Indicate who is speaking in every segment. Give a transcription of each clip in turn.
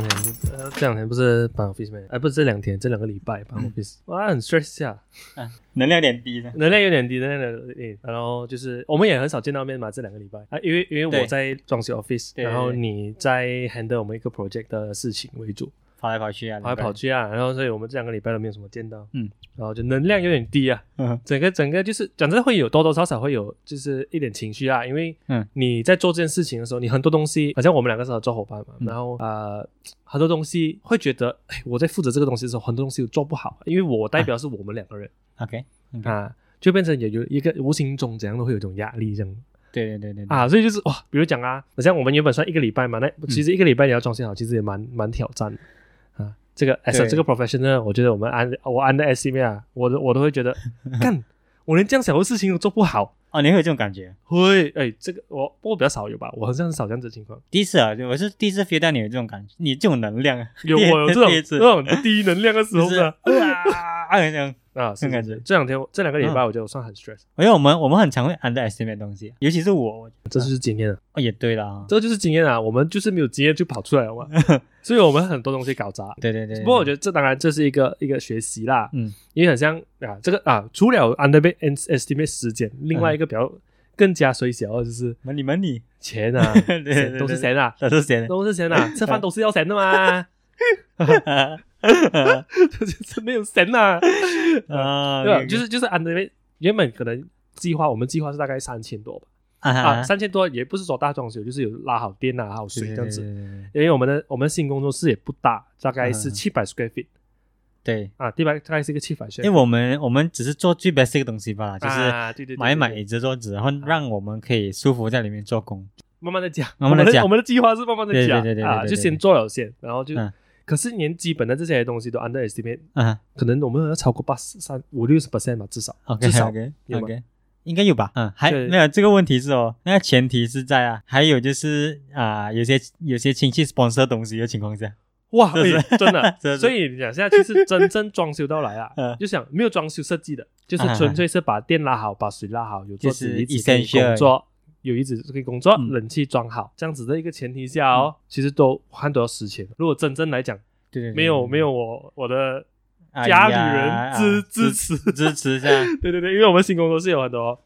Speaker 1: 两天，呃，这两天不是办 office 吗？哎，不是这两天，这两个礼拜办 office，哇，很 stress 下，
Speaker 2: 能量有点低的。
Speaker 1: 能量有点低，能量有点低。然后就是我们也很少见到面嘛，这两个礼拜啊，因为因为我在装修 office，然后你在 handle 我们一个 project 的事情为主，
Speaker 2: 跑来跑去啊，
Speaker 1: 跑来跑去啊，然后所以我们这两个礼拜都没有什么见到，
Speaker 2: 嗯，
Speaker 1: 然后就能量有点低啊，
Speaker 2: 嗯。
Speaker 1: 整个整个就是讲真的会有多多少少会有就是一点情绪啊，因为
Speaker 2: 嗯。
Speaker 1: 你在做这件事情的时候，你很多东西，好像我们两个是合作伙伴嘛，
Speaker 2: 嗯。
Speaker 1: 然后呃很多东西会觉得，哎，我在负责这个东西的时候，很多东西做不好，因为我代表是我们两个人、
Speaker 2: OK，
Speaker 1: 啊，就变成也有一个无形中怎样都会有一种压力这样。
Speaker 2: 对对对对对，
Speaker 1: 啊，所以就是哇，比如讲啊，好像我们原本算一个礼拜嘛，那
Speaker 2: 嗯。
Speaker 1: 其实一个礼拜你要装修好，其实也蛮蛮挑战。这个 as 这个 professional，我觉得我们按我按的 estimate 啊，我都我都会觉得，干，我连这样小的事情都做不好，
Speaker 2: 哦，你会有这种感觉？
Speaker 1: 会，哎，这个我不过比较少有吧，我好像很少这样子的情况，
Speaker 2: 第一次啊，我是第一次 feel 到你有这种感觉，你这种能量啊，
Speaker 1: 有我有这种 这种低能量的时候
Speaker 2: 就是
Speaker 1: 呢，
Speaker 2: 啊这样。
Speaker 1: 啊，是
Speaker 2: 这种感觉
Speaker 1: 这两天这两个礼拜我觉得我算很 stress，
Speaker 2: 因为我们我们很常会 underestimate 东西，尤其是我，
Speaker 1: 这就是经验啊，
Speaker 2: 哦也对啦，
Speaker 1: 这就是经验啊，我们就是没有经验就跑出来了嘛，所以我们很多东西搞砸。
Speaker 2: 对对对。
Speaker 1: 不过我觉
Speaker 2: 得，
Speaker 1: 这当然这是一个一个学习啦，
Speaker 2: 嗯，
Speaker 1: 因为很像啊，这个啊，除了 underestimate 时间，另外一个比较更加水小的就是
Speaker 2: money money
Speaker 1: 钱
Speaker 2: 对
Speaker 1: 都是钱啊，
Speaker 2: 都是钱，
Speaker 1: 都是钱啊，吃饭都是要钱的嘛，就是没有神呐，
Speaker 2: 啊
Speaker 1: 对吧？就是就是 underestimate 原本可能计划我们计划是大概三千多吧，啊，
Speaker 2: 啊
Speaker 1: 三千多也不是说大装修，就是有拉好电啊，还有水这样子。
Speaker 2: 子，
Speaker 1: 因为我们的我们新工作室也不大，大概是
Speaker 2: 嗯
Speaker 1: 七百 square feet
Speaker 2: 对，
Speaker 1: 啊，地板大概是一个七百 square，
Speaker 2: 因为我们我们只是做最 basic 的东西罢了，就是买一买椅子桌子，然后让我们可以舒服在里面做工。
Speaker 1: 慢慢的讲，
Speaker 2: 慢慢的讲。
Speaker 1: 我们的计划是慢慢的讲，
Speaker 2: 对对对
Speaker 1: 啊，就先做了先，然后就
Speaker 2: 嗯，
Speaker 1: 可是连基本的这些东西都 underestimate，
Speaker 2: 啊
Speaker 1: 可能我们要超过八十三五六十 percent 吧，至少
Speaker 2: ，OK
Speaker 1: 至少
Speaker 2: OK
Speaker 1: 有吗
Speaker 2: ？OK，应该有吧？嗯，还没有这个问题是哦，那个前提是在啊，还有就是啊，有些有些亲戚 sponsor 东西的情况下，
Speaker 1: 哇，真的。所以你讲现在其实真正装修到来啊
Speaker 2: 嗯，
Speaker 1: 就想没有装修设计的，就是
Speaker 2: 啊
Speaker 1: 纯粹是把电拉好，把水拉好，有桌子
Speaker 2: 就是
Speaker 1: 椅子可以
Speaker 2: essential
Speaker 1: 工作。有椅子可以工作，
Speaker 2: 嗯。
Speaker 1: 冷气装好，这样子的一个前提下哦，其实都看都要十钱。如果真正来讲，
Speaker 2: 对对对，
Speaker 1: 没有没有我我的家里人支支持，
Speaker 2: 啊支持一下，
Speaker 1: 对对对，因为我们新工作室有很多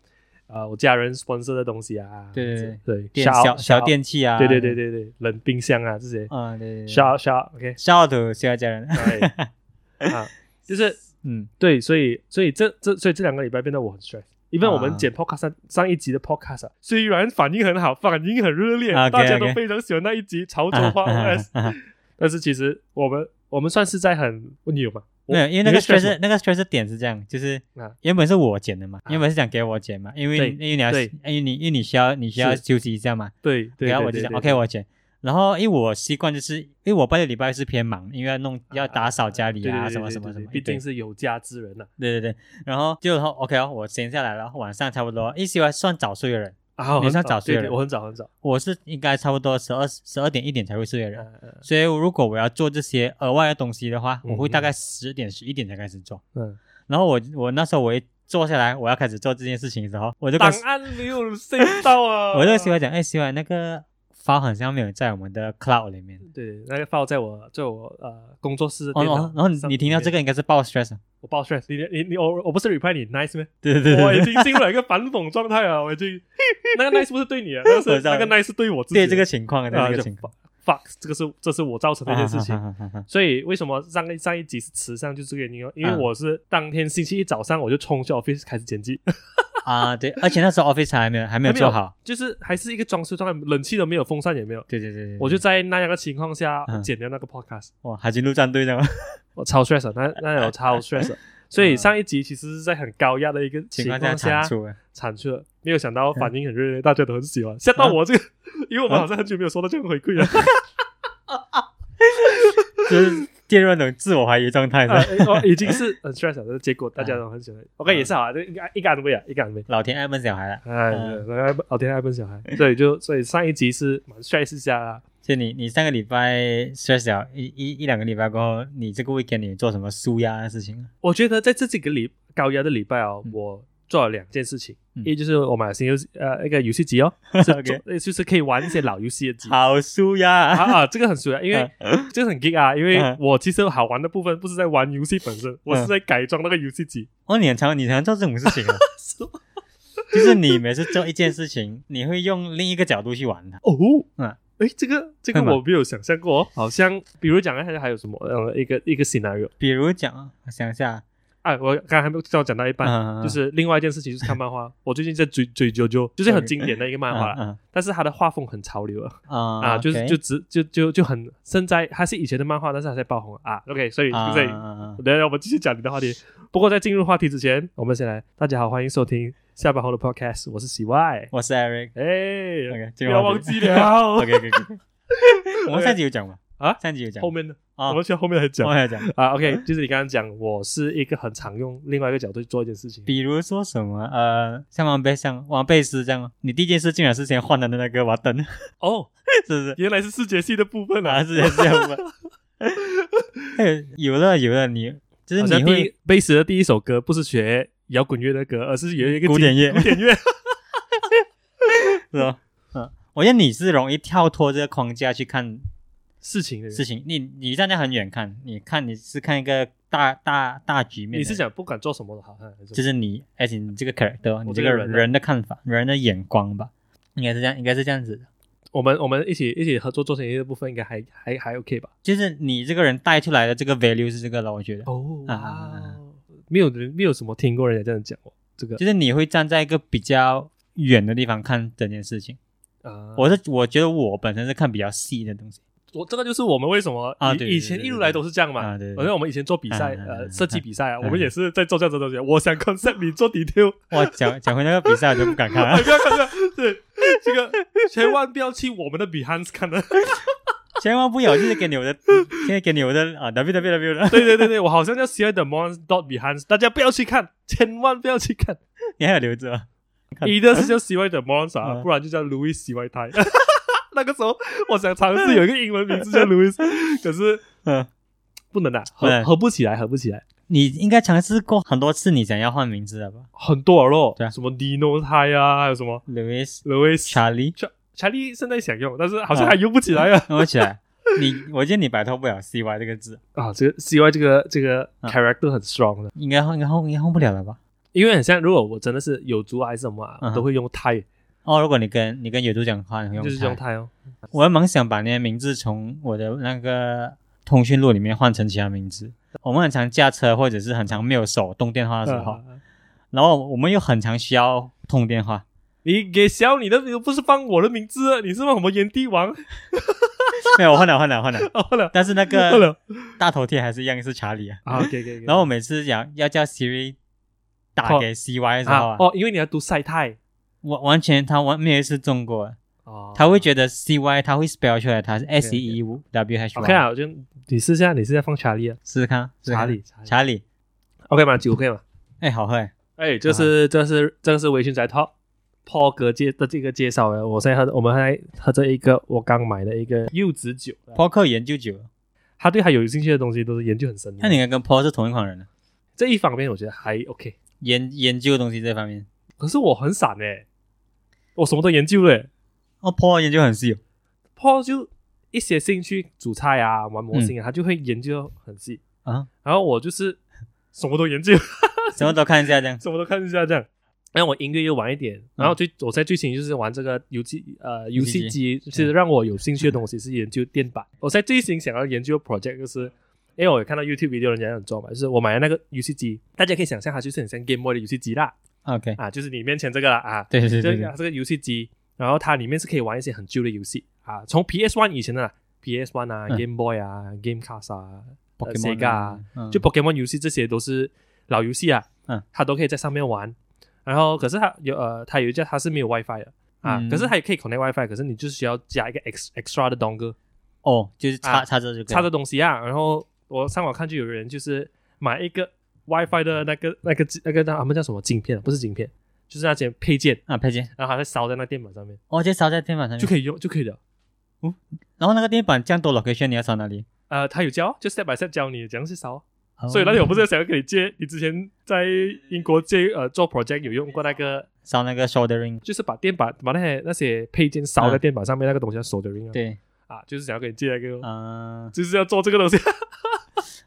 Speaker 1: 呃我家人 sponsor 的东西啊，
Speaker 2: 对对对。
Speaker 1: 对
Speaker 2: 小小，电器啊，
Speaker 1: 对对对对对，冷冰箱啊这些，
Speaker 2: 啊对对对，
Speaker 1: 小小 OK，
Speaker 2: 小的小家人，
Speaker 1: 对啊，就是
Speaker 2: 嗯。
Speaker 1: 对，所以所以这这所以这两个礼拜变得我很 stress。因为我们
Speaker 2: 啊。
Speaker 1: 剪 podcast 上上一集的 podcast 啊，虽然反应很好，反应很热烈大家都非常喜欢那一集潮州话 OS，但是其实我们我们算是在很你有吗？
Speaker 2: 没有，因为那个
Speaker 1: stress
Speaker 2: 那个 stress 点是这样，就是
Speaker 1: 啊。
Speaker 2: 原本是我剪的嘛，
Speaker 1: 啊。
Speaker 2: 原本是想给我剪嘛，因为因为你要因为你因为你需要你需要休息一下嘛，
Speaker 1: 对对，
Speaker 2: 然后我就想
Speaker 1: 对对对。
Speaker 2: OK 我剪，然后因为我习惯就是因为我拜六礼拜是偏忙，因为要弄要打扫家里啊什么什么什么，
Speaker 1: 毕竟是有家之人呐
Speaker 2: 对对对，然后就然后 OK 哦，我闲下来了，晚上差不多，一喜欢算早睡的人，
Speaker 1: 啊，
Speaker 2: 你
Speaker 1: 很早对对，
Speaker 2: 算早睡了
Speaker 1: 我很早很早，
Speaker 2: 我是应该差不多十二十二点一点才会睡的人。所以如果我要做这些额外的东西的话，
Speaker 1: 嗯
Speaker 2: 我会大概十点十一点才开始做。
Speaker 1: 嗯，
Speaker 2: 然后我我那时候我一坐下来，我要开始做这件事情的时候，我就跟
Speaker 1: 档案没有 save 到啊，
Speaker 2: 我就喜欢讲，哎，喜欢那个 file 好像没有在我们的 cloud 里面。
Speaker 1: 对那个放在我在我呃工作室电脑
Speaker 2: 哦，然后你听到这，个应该是爆 stress 啊。
Speaker 1: 我爆 stress，你你你我我不是 reply 你 nice 吗？
Speaker 2: 对对对
Speaker 1: 我已经进入了一个反讽状态啊！我已经 那个 nice 不是对你啊，那个 nice 是对我自己
Speaker 2: 对。这个情况，对这个情况
Speaker 1: ，fuck，这个是这是我造成的一件事情。
Speaker 2: 啊
Speaker 1: 所以为什么上一上一集是慈善，就是这个原因哦，因为
Speaker 2: 嗯
Speaker 1: 我是当天星期一早上我就冲去 office 开始剪辑，
Speaker 2: 啊，对，而且那时候 office 还没有还没有做好。
Speaker 1: 就是还是一个装修状态，冷气都没有，风扇也没有，
Speaker 2: 对对对对，
Speaker 1: 我就在那样的情况下
Speaker 2: 嗯。
Speaker 1: 剪掉那个 podcast，
Speaker 2: 哇，海军陆战队的吗？
Speaker 1: 我超 stress，的那那有超 stress，的 所以上一集其实是在很高压的一个情
Speaker 2: 情况
Speaker 1: 况下
Speaker 2: 下产出了。
Speaker 1: 产出了，没有想到反应很热烈，大家都很喜欢，吓到我这个，因为我们好像很久没有收到这样的回馈了。
Speaker 2: 就是进入那种自我怀疑状态
Speaker 1: 啊
Speaker 2: 是吧，
Speaker 1: 哦，已经是很 stress 了，结果大家都很喜欢。OK，也是好啊，这一个一个安慰啊，一个安慰。
Speaker 2: 老天爱笨小孩了。
Speaker 1: 哎，
Speaker 2: 嗯
Speaker 1: 老天爱笨小孩，所以就所以上一集是蛮 stress 下啦。
Speaker 2: 就你你上个礼拜 stress 了一一一两个礼拜过后，你这个 weekend 你做什么舒压的事情？
Speaker 1: 我觉得在这几个礼高压的礼拜哦，
Speaker 2: 嗯
Speaker 1: 我做了两件事情，
Speaker 2: 嗯。
Speaker 1: 一就是我买了新游戏呃一个游戏机哦，是
Speaker 2: OK
Speaker 1: 就是可以玩一些老游戏的机。
Speaker 2: 好舒呀！
Speaker 1: 啊啊，这个很熟呀，因为 这个很 geek 啊，因为
Speaker 2: 嗯。
Speaker 1: 我其实好玩的部分不是在玩游戏本身，我是在改装那个游戏机。
Speaker 2: 哦，你很常你常做这种事情啊，就是你每次做一件事情，你会用另一个角度去玩它。
Speaker 1: 哦，
Speaker 2: 嗯。
Speaker 1: 哎，这个这个我没有想象过哦，好像比如讲还还有什么呃一个一个 scenario
Speaker 2: 比如讲，我想一下，
Speaker 1: 啊，我刚才还没有讲到一半，
Speaker 2: 嗯
Speaker 1: 就是另外一件事情就是看漫画，我最近在追追啾啾，就是很经典的一个漫画啦，
Speaker 2: 嗯
Speaker 1: 但是它的画风很潮流啊。
Speaker 2: 嗯
Speaker 1: 啊，就是就只就就就很现在，它是以前的漫画，但是还在爆红啊。OK，所以
Speaker 2: 啊
Speaker 1: 所以，
Speaker 2: 啊
Speaker 1: 等下我们继续讲你的话题。不过在进入话题之前，我们先来，大家好，欢迎收听下班后的 Podcast，我是喜外。
Speaker 2: 我是 Eric。
Speaker 1: 哎不要忘记了
Speaker 2: OK OK OK。我们上集有讲吗？
Speaker 1: 啊
Speaker 2: 上集有讲
Speaker 1: 后面的
Speaker 2: 啊
Speaker 1: 我们去后面来讲
Speaker 2: 我。还有讲，
Speaker 1: 啊，OK，就是你刚刚讲，我是一个很常用另外一个角度去做一件事情。
Speaker 2: 比如说什么呃，像王贝像王贝斯这样，你第一件事竟然是先换的那个瓦登，是
Speaker 1: 哦，
Speaker 2: 不是？
Speaker 1: 原来是视觉系的部分
Speaker 2: 啊，
Speaker 1: 啊。
Speaker 2: 是这样吧？哎有了有了，你就是你会
Speaker 1: 贝斯的第一首歌不是学摇滚乐的歌，而是有一个
Speaker 2: 古典乐
Speaker 1: 古典乐。
Speaker 2: 是吧？嗯，我觉得你是容易跳脱这个框架去看
Speaker 1: 事情的
Speaker 2: 事情，你你站在很远看，你看你是看一个大大大局面，
Speaker 1: 你是讲不管做什么都好，还是
Speaker 2: 就是你，而且你这个 character，你这个
Speaker 1: 人啊。
Speaker 2: 人的看法，人的眼光吧，应该是这样，应该是这样子的。
Speaker 1: 我们我们一起一起合作做生意的部分，应该还还还 OK 吧？
Speaker 2: 就是你这个人带出来的这个 value 是这个了，我觉得，
Speaker 1: 哦
Speaker 2: 啊
Speaker 1: 没有人没有什么听过人家这样讲哦，这个。
Speaker 2: 就是你会站在一个比较远的地方看整件事情。
Speaker 1: 啊，
Speaker 2: 我是我觉得我本身是看比较细的东西，
Speaker 1: 我这个就是我们为什么以
Speaker 2: 啊
Speaker 1: 以前一路来都是这样嘛，
Speaker 2: 啊对对
Speaker 1: 好像我们以前做比赛
Speaker 2: 啊啊啊啊
Speaker 1: 呃设计比赛啊，
Speaker 2: 啊
Speaker 1: 我们也是在做这样子的东西。我想 concept 你做 detail，
Speaker 2: 哇，讲讲回那个比赛，我就不敢看
Speaker 1: 哎
Speaker 2: 了，
Speaker 1: 不要看这个，对这个千万不要去我们的 behinds 看的。
Speaker 2: 千万不要，就是给你我的，现在给你我的啊 w w w 的，
Speaker 1: 对对对对，我好像叫 C I 的 Mons dot Behance，大家不要去看，千万不要去看。
Speaker 2: 你还有留着
Speaker 1: 一的是叫 C Y 的 Mons 啊，
Speaker 2: 嗯
Speaker 1: 不然就叫 Louis C Y 泰。那个时候我想尝试有一个英文名字叫 Louis，可是
Speaker 2: 嗯，
Speaker 1: 不能啊，
Speaker 2: 不能
Speaker 1: 合合不起来，合不起来，
Speaker 2: 你应该尝试过很多次，你想要换名字了吧
Speaker 1: 很多了咯
Speaker 2: 对啊，
Speaker 1: 什么 Dino 泰啊，还有什么
Speaker 2: ？Louis、
Speaker 1: Louis。
Speaker 2: Charlie，
Speaker 1: 查查理现在想用，但是好像还用不起来啊！
Speaker 2: 用不起来。你，我觉得你摆脱不了 CY 这个字，
Speaker 1: 啊，这个 C Y 这个这个
Speaker 2: 啊
Speaker 1: character 很 strong 的，
Speaker 2: 应该换，应该换，应该换不了了吧？
Speaker 1: 因为很像，如果我真的是有族啊还是什么啊，
Speaker 2: 嗯
Speaker 1: 我都会用泰，
Speaker 2: 哦，如果你跟你跟野猪讲话，你会用
Speaker 1: 就是用
Speaker 2: 泰
Speaker 1: 泰哦。
Speaker 2: 我还蛮想把那些名字从我的那个通讯录里面换成其他名字。我们很常驾车，或者是很常没有手动电话的时候，
Speaker 1: 啊
Speaker 2: 然后我们又很常需要通电话。
Speaker 1: 你给小你的又不是放我的名字，你是放什么炎帝王？
Speaker 2: 没有，我换了，换了，换了。
Speaker 1: 哦，换了，
Speaker 2: 但是那
Speaker 1: 换
Speaker 2: 个。大头贴还是一样是查理啊。
Speaker 1: 啊，OK OK。
Speaker 2: 然后我每次讲要叫 Siri 打给 CY 的时候啊，
Speaker 1: 啊哦，因为你要读赛泰
Speaker 2: 完完全他完没有一次中过，
Speaker 1: 哦。
Speaker 2: 他会觉得 CY 他会 spell 出来，他是 S E E W H Y。
Speaker 1: OK 啊，我就你试下，你试一下放查理啊，
Speaker 2: 试试看，
Speaker 1: 查理，
Speaker 2: 查理
Speaker 1: ，OK 吗？酒 OK 吗？
Speaker 2: 哎，好喝哎，
Speaker 1: 哎，这是这是这是微醺仔 Top Paul 哥介的这个介绍的，我现在喝，我们还喝着一个我刚买的一个柚子酒
Speaker 2: ，Paul 克研究酒，
Speaker 1: 他对他有兴趣的东西都是研究很深的。
Speaker 2: 那你应该跟 Paul 是同一款人。的，
Speaker 1: 这一方面我觉得还 OK，
Speaker 2: 研研究东西这方面。
Speaker 1: 可是我很散诶，我什么都研究嘞。
Speaker 2: 哦，Paul 研究很细哦
Speaker 1: ，Paul 就一些兴趣煮菜啊、玩模型啊，他就会研究很细。
Speaker 2: 啊，
Speaker 1: 然后我就是 什么都研究，
Speaker 2: 什么都看一下这样。
Speaker 1: 什么都看一下这样。然后我音乐又玩一点，然后最我在最新就是玩这个游戏呃游戏机，其实让我有兴趣的东西是研究电板。我在最新想要研究的 project 就是，因为我有看到 YouTube video 人家有做嘛，就是我买的那个游戏机，大家可以想象它就是很像 Game Boy 的游戏机啦，
Speaker 2: OK，
Speaker 1: 啊，就是你面前这个啦啊，
Speaker 2: 对对对对对，
Speaker 1: 这个这个游戏机，然后它里面是可以玩一些很旧的游戏啊，从 PS One 以前的啦 PS One 啊、
Speaker 2: 嗯。
Speaker 1: Game Boy 啊、Game Cast 啊、Sega 啊，
Speaker 2: 嗯。
Speaker 1: 就 Pokemon 游戏这些都是老游戏啊，
Speaker 2: 嗯，
Speaker 1: 它都可以在上面玩。然后可是它有呃，它有一家它是没有 WiFi 的啊，
Speaker 2: 嗯。
Speaker 1: 可是它也可以 connect WiFi，可是你就是需要加一个 ex extra 的 dongle
Speaker 2: 哦，就是插
Speaker 1: 啊
Speaker 2: 插着就
Speaker 1: 插的东西啊。然后我上网看就有人就是买一个 WiFi 的那个那个那个他们叫什么镜片？啊，不是镜片，就是那些配件，
Speaker 2: 啊配件，
Speaker 1: 然后还在烧在那电板上面。
Speaker 2: 哦，就烧在电板上面。
Speaker 1: 就。可以用就可以了。
Speaker 2: 然后那个电板这样多 location 你要烧哪里？
Speaker 1: 呃，他有教，就 step by step 教你怎样去烧。所以那天我不
Speaker 2: 是
Speaker 1: 是想要跟你借，你之前在英国借呃做 project 有用过那个，
Speaker 2: 烧那个 soldering，
Speaker 1: 就是把电板把那些那些配件烧在电板上面那个东西叫 soldering 啊，
Speaker 2: 对，
Speaker 1: 啊，就是想要跟你借那个哦，
Speaker 2: 嗯、
Speaker 1: 就是要做这个东西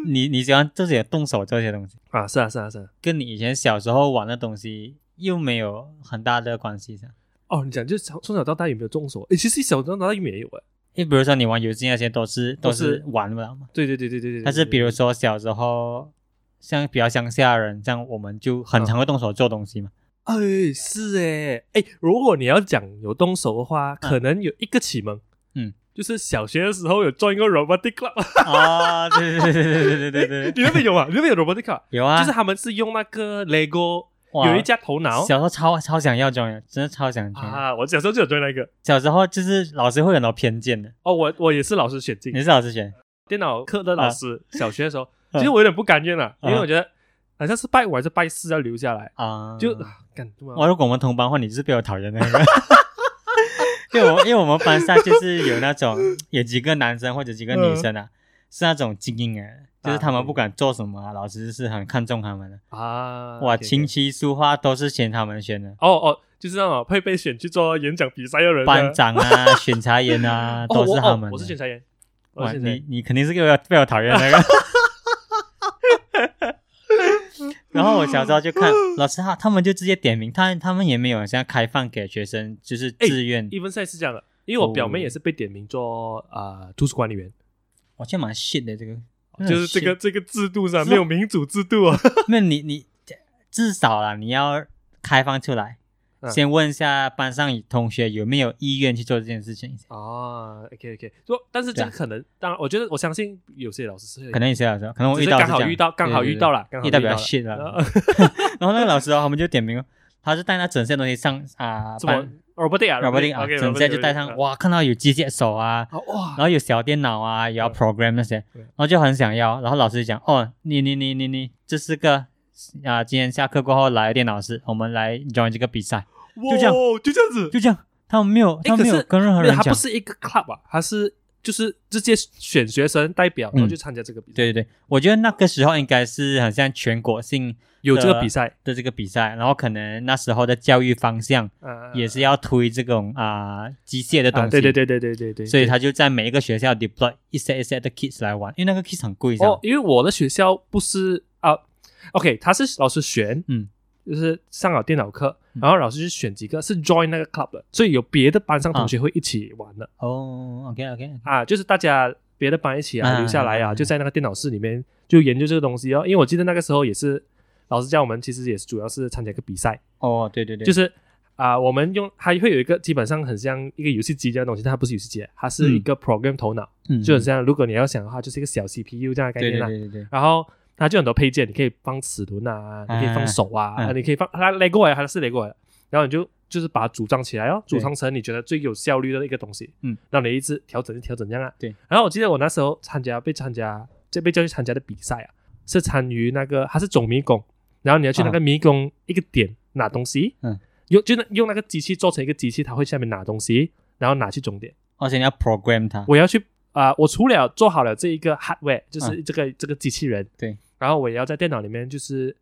Speaker 2: 你你喜欢自己动手做这些东西，
Speaker 1: 啊，是啊是啊是啊，
Speaker 2: 跟你以前小时候玩的东西又没有很大的关系噻。
Speaker 1: 哦，你讲就是从从小到大有没有动手？诶，其实小到大也没有诶。
Speaker 2: 你比如说你玩游戏那些都是都
Speaker 1: 都是
Speaker 2: 是玩不了嘛，
Speaker 1: 对对对对对对。
Speaker 2: 但是比如说小时候，像比较乡下人，这样我们就很常会动手做东西嘛。
Speaker 1: 哎，是诶，哎，如果你要讲有动手的话，可能有一个启蒙，
Speaker 2: 嗯，
Speaker 1: 就是小学的时候有做一个 robotic club，
Speaker 2: 啊，对对对对对对对对，
Speaker 1: 你那边有啊？你那边有 robotic club？
Speaker 2: 有啊，
Speaker 1: 就是他们是用那个 Lego
Speaker 2: 哇。
Speaker 1: 有一架头脑。
Speaker 2: 小时候超超想要 join，的真的超想 join。
Speaker 1: 啊，我小时候就有做那个。
Speaker 2: 小时候就是老师会有很多偏见的，
Speaker 1: 哦，我我也是老师选进。
Speaker 2: 你是老师选，
Speaker 1: 电脑课的老师，小学的时候，
Speaker 2: 嗯。
Speaker 1: 其实我有点不甘愿了，因为
Speaker 2: 啊
Speaker 1: 我觉得好像是拜五还是拜四要留下来，
Speaker 2: 啊，
Speaker 1: 就啊干什么
Speaker 2: 哇，如果我们同班的话，你就是被我讨厌的那个。因为我因为我们班上就是有那种 有几个男生或者几个女生啊，是那种精英啊，就是他们不管做什么啊，老师是很看重他们的。
Speaker 1: 啊？
Speaker 2: 哇，琴棋书画都是选他们选的，
Speaker 1: 哦哦，就是那种会被选去做演讲比赛的人啊，
Speaker 2: 班长啊、选察员啊，
Speaker 1: 哦
Speaker 2: 都是他们的。
Speaker 1: 我是选裁员，我
Speaker 2: 哇，你你肯定是被我被我讨厌那个。然后我小时候就看老师他他们就直接点名，他他们也没有像开放给学生，就是
Speaker 1: 哎
Speaker 2: 自愿。
Speaker 1: 一分赛是这样的，因为我表妹
Speaker 2: 哦
Speaker 1: 也是被点名做啊图书管理员，
Speaker 2: 我觉得蛮 shit 的这个，
Speaker 1: 就是这个这个制度上没有民主制度啊。
Speaker 2: 那你你至少啦，你要开放出来，
Speaker 1: 嗯
Speaker 2: 先问一下班上同学有没有意愿去做这件事情。
Speaker 1: 哦，OK OK，说但是这个
Speaker 2: 对啊。
Speaker 1: 可能，当然我觉得我相信有些老师是
Speaker 2: 可能有些老师，可能我遇到
Speaker 1: 刚好遇到刚好遇到了，刚好
Speaker 2: 遇到比较
Speaker 1: 了
Speaker 2: shit 了。
Speaker 1: 呃
Speaker 2: 然后那个老师哦，他们就点名哦，他是带那整些东西上啊，
Speaker 1: 什么？robotic 啊
Speaker 2: ？Robotic 啊，整些就带上，
Speaker 1: 啊
Speaker 2: 哇，看到有机械手啊，
Speaker 1: 啊哇。
Speaker 2: 然后有小电脑啊，也要
Speaker 1: 嗯。
Speaker 2: program 那些，然后就很想要，然后老师就讲，哦，你你你你你，这是个啊，今天下课过后来电脑室，我们来 join 这个比赛，就这样。
Speaker 1: 哇就这样子，
Speaker 2: 就这样，他们没有，他们没有跟任何人讲他
Speaker 1: 不是一个 club 啊，他是就是直接选学生代表，然后去参加这个比赛，
Speaker 2: 对对对，我觉得那个时候应该是很像全国性
Speaker 1: 有这个比赛。
Speaker 2: 的这个比赛，然后可能那时候的教育方向
Speaker 1: 啊，
Speaker 2: 也是要推这种啊机械的东
Speaker 1: 啊，
Speaker 2: 西，
Speaker 1: 对对对对对对对，
Speaker 2: 所以他就在每一个学校 deploy 一 set 一 set 的 kids 来玩，因为那个 kids 很贵，
Speaker 1: 哦，因为我的学校不是啊，OK，他是老师选，
Speaker 2: 嗯，
Speaker 1: 就是上好电脑课，然后老师就选几个是 join 那个 club 的，所以有别的班上同学会一起玩的、
Speaker 2: 哦，OK OK，
Speaker 1: 啊，就是大家别的班一起啊
Speaker 2: 啊
Speaker 1: 留下来啊，就在那个电脑室里面就研究这个东西哦，因为我记得那个时候也是老师叫我们，其实也是主要是参加一个比赛，
Speaker 2: 哦，对对对，
Speaker 1: 就是。啊，我们用它会有一个基本上很像一个游戏机这样东西，但它不是游戏机，它是一个 program 头脑，
Speaker 2: 嗯
Speaker 1: 就很像如果你要想的话，就是一个小 CPU 这样的概念啦。
Speaker 2: 对对对对，
Speaker 1: 然后它就很多配件，你可以放齿轮啊，你可以放手啊，
Speaker 2: 嗯。
Speaker 1: 你可以放它 LEGO 来，它是来的，然后你就就是把它组装起来哦，组装成你觉得最有效率的一个东西，
Speaker 2: 嗯，
Speaker 1: 让你一直调整调整这样啊。
Speaker 2: 对。
Speaker 1: 然后我记得我那时候参加被参加这被叫去参加的比赛啊，是参与那个它是总迷宫，然后你要去那个迷宫一个点拿东西，
Speaker 2: 嗯，
Speaker 1: 用就那用那个机器做成一个机器，它会下面拿东西，然后拿去终点。
Speaker 2: 而且你要 program 它，
Speaker 1: 我要去啊、我除了做好了这一个 hardware，就是这个、这个机器人，
Speaker 2: 嗯对，
Speaker 1: 然后我也要在电脑里面就是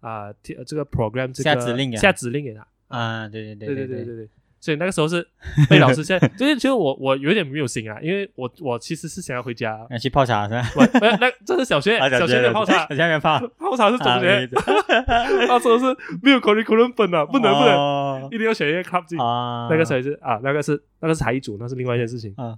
Speaker 1: 啊、贴这个 program 这个
Speaker 2: 下指令给他
Speaker 1: 下指令给他，
Speaker 2: 啊，对对
Speaker 1: 对
Speaker 2: 对
Speaker 1: 对对对。所以那个时候是被老师现在，就是其实我我有点没有心啊，因为我我其实是想要回家，
Speaker 2: 要去泡茶是吧？
Speaker 1: 我那这是小学
Speaker 2: 啊
Speaker 1: 小学的泡茶
Speaker 2: 小，学没泡，
Speaker 1: 泡茶是中
Speaker 2: 啊
Speaker 1: 学，
Speaker 2: 对。
Speaker 1: 那时候是没有 curriculum 本啊，不能不能，一定要选一个 club 进，
Speaker 2: 啊，
Speaker 1: 那个才是啊，那个是那个是才艺组，那是另外一件事情。
Speaker 2: 啊，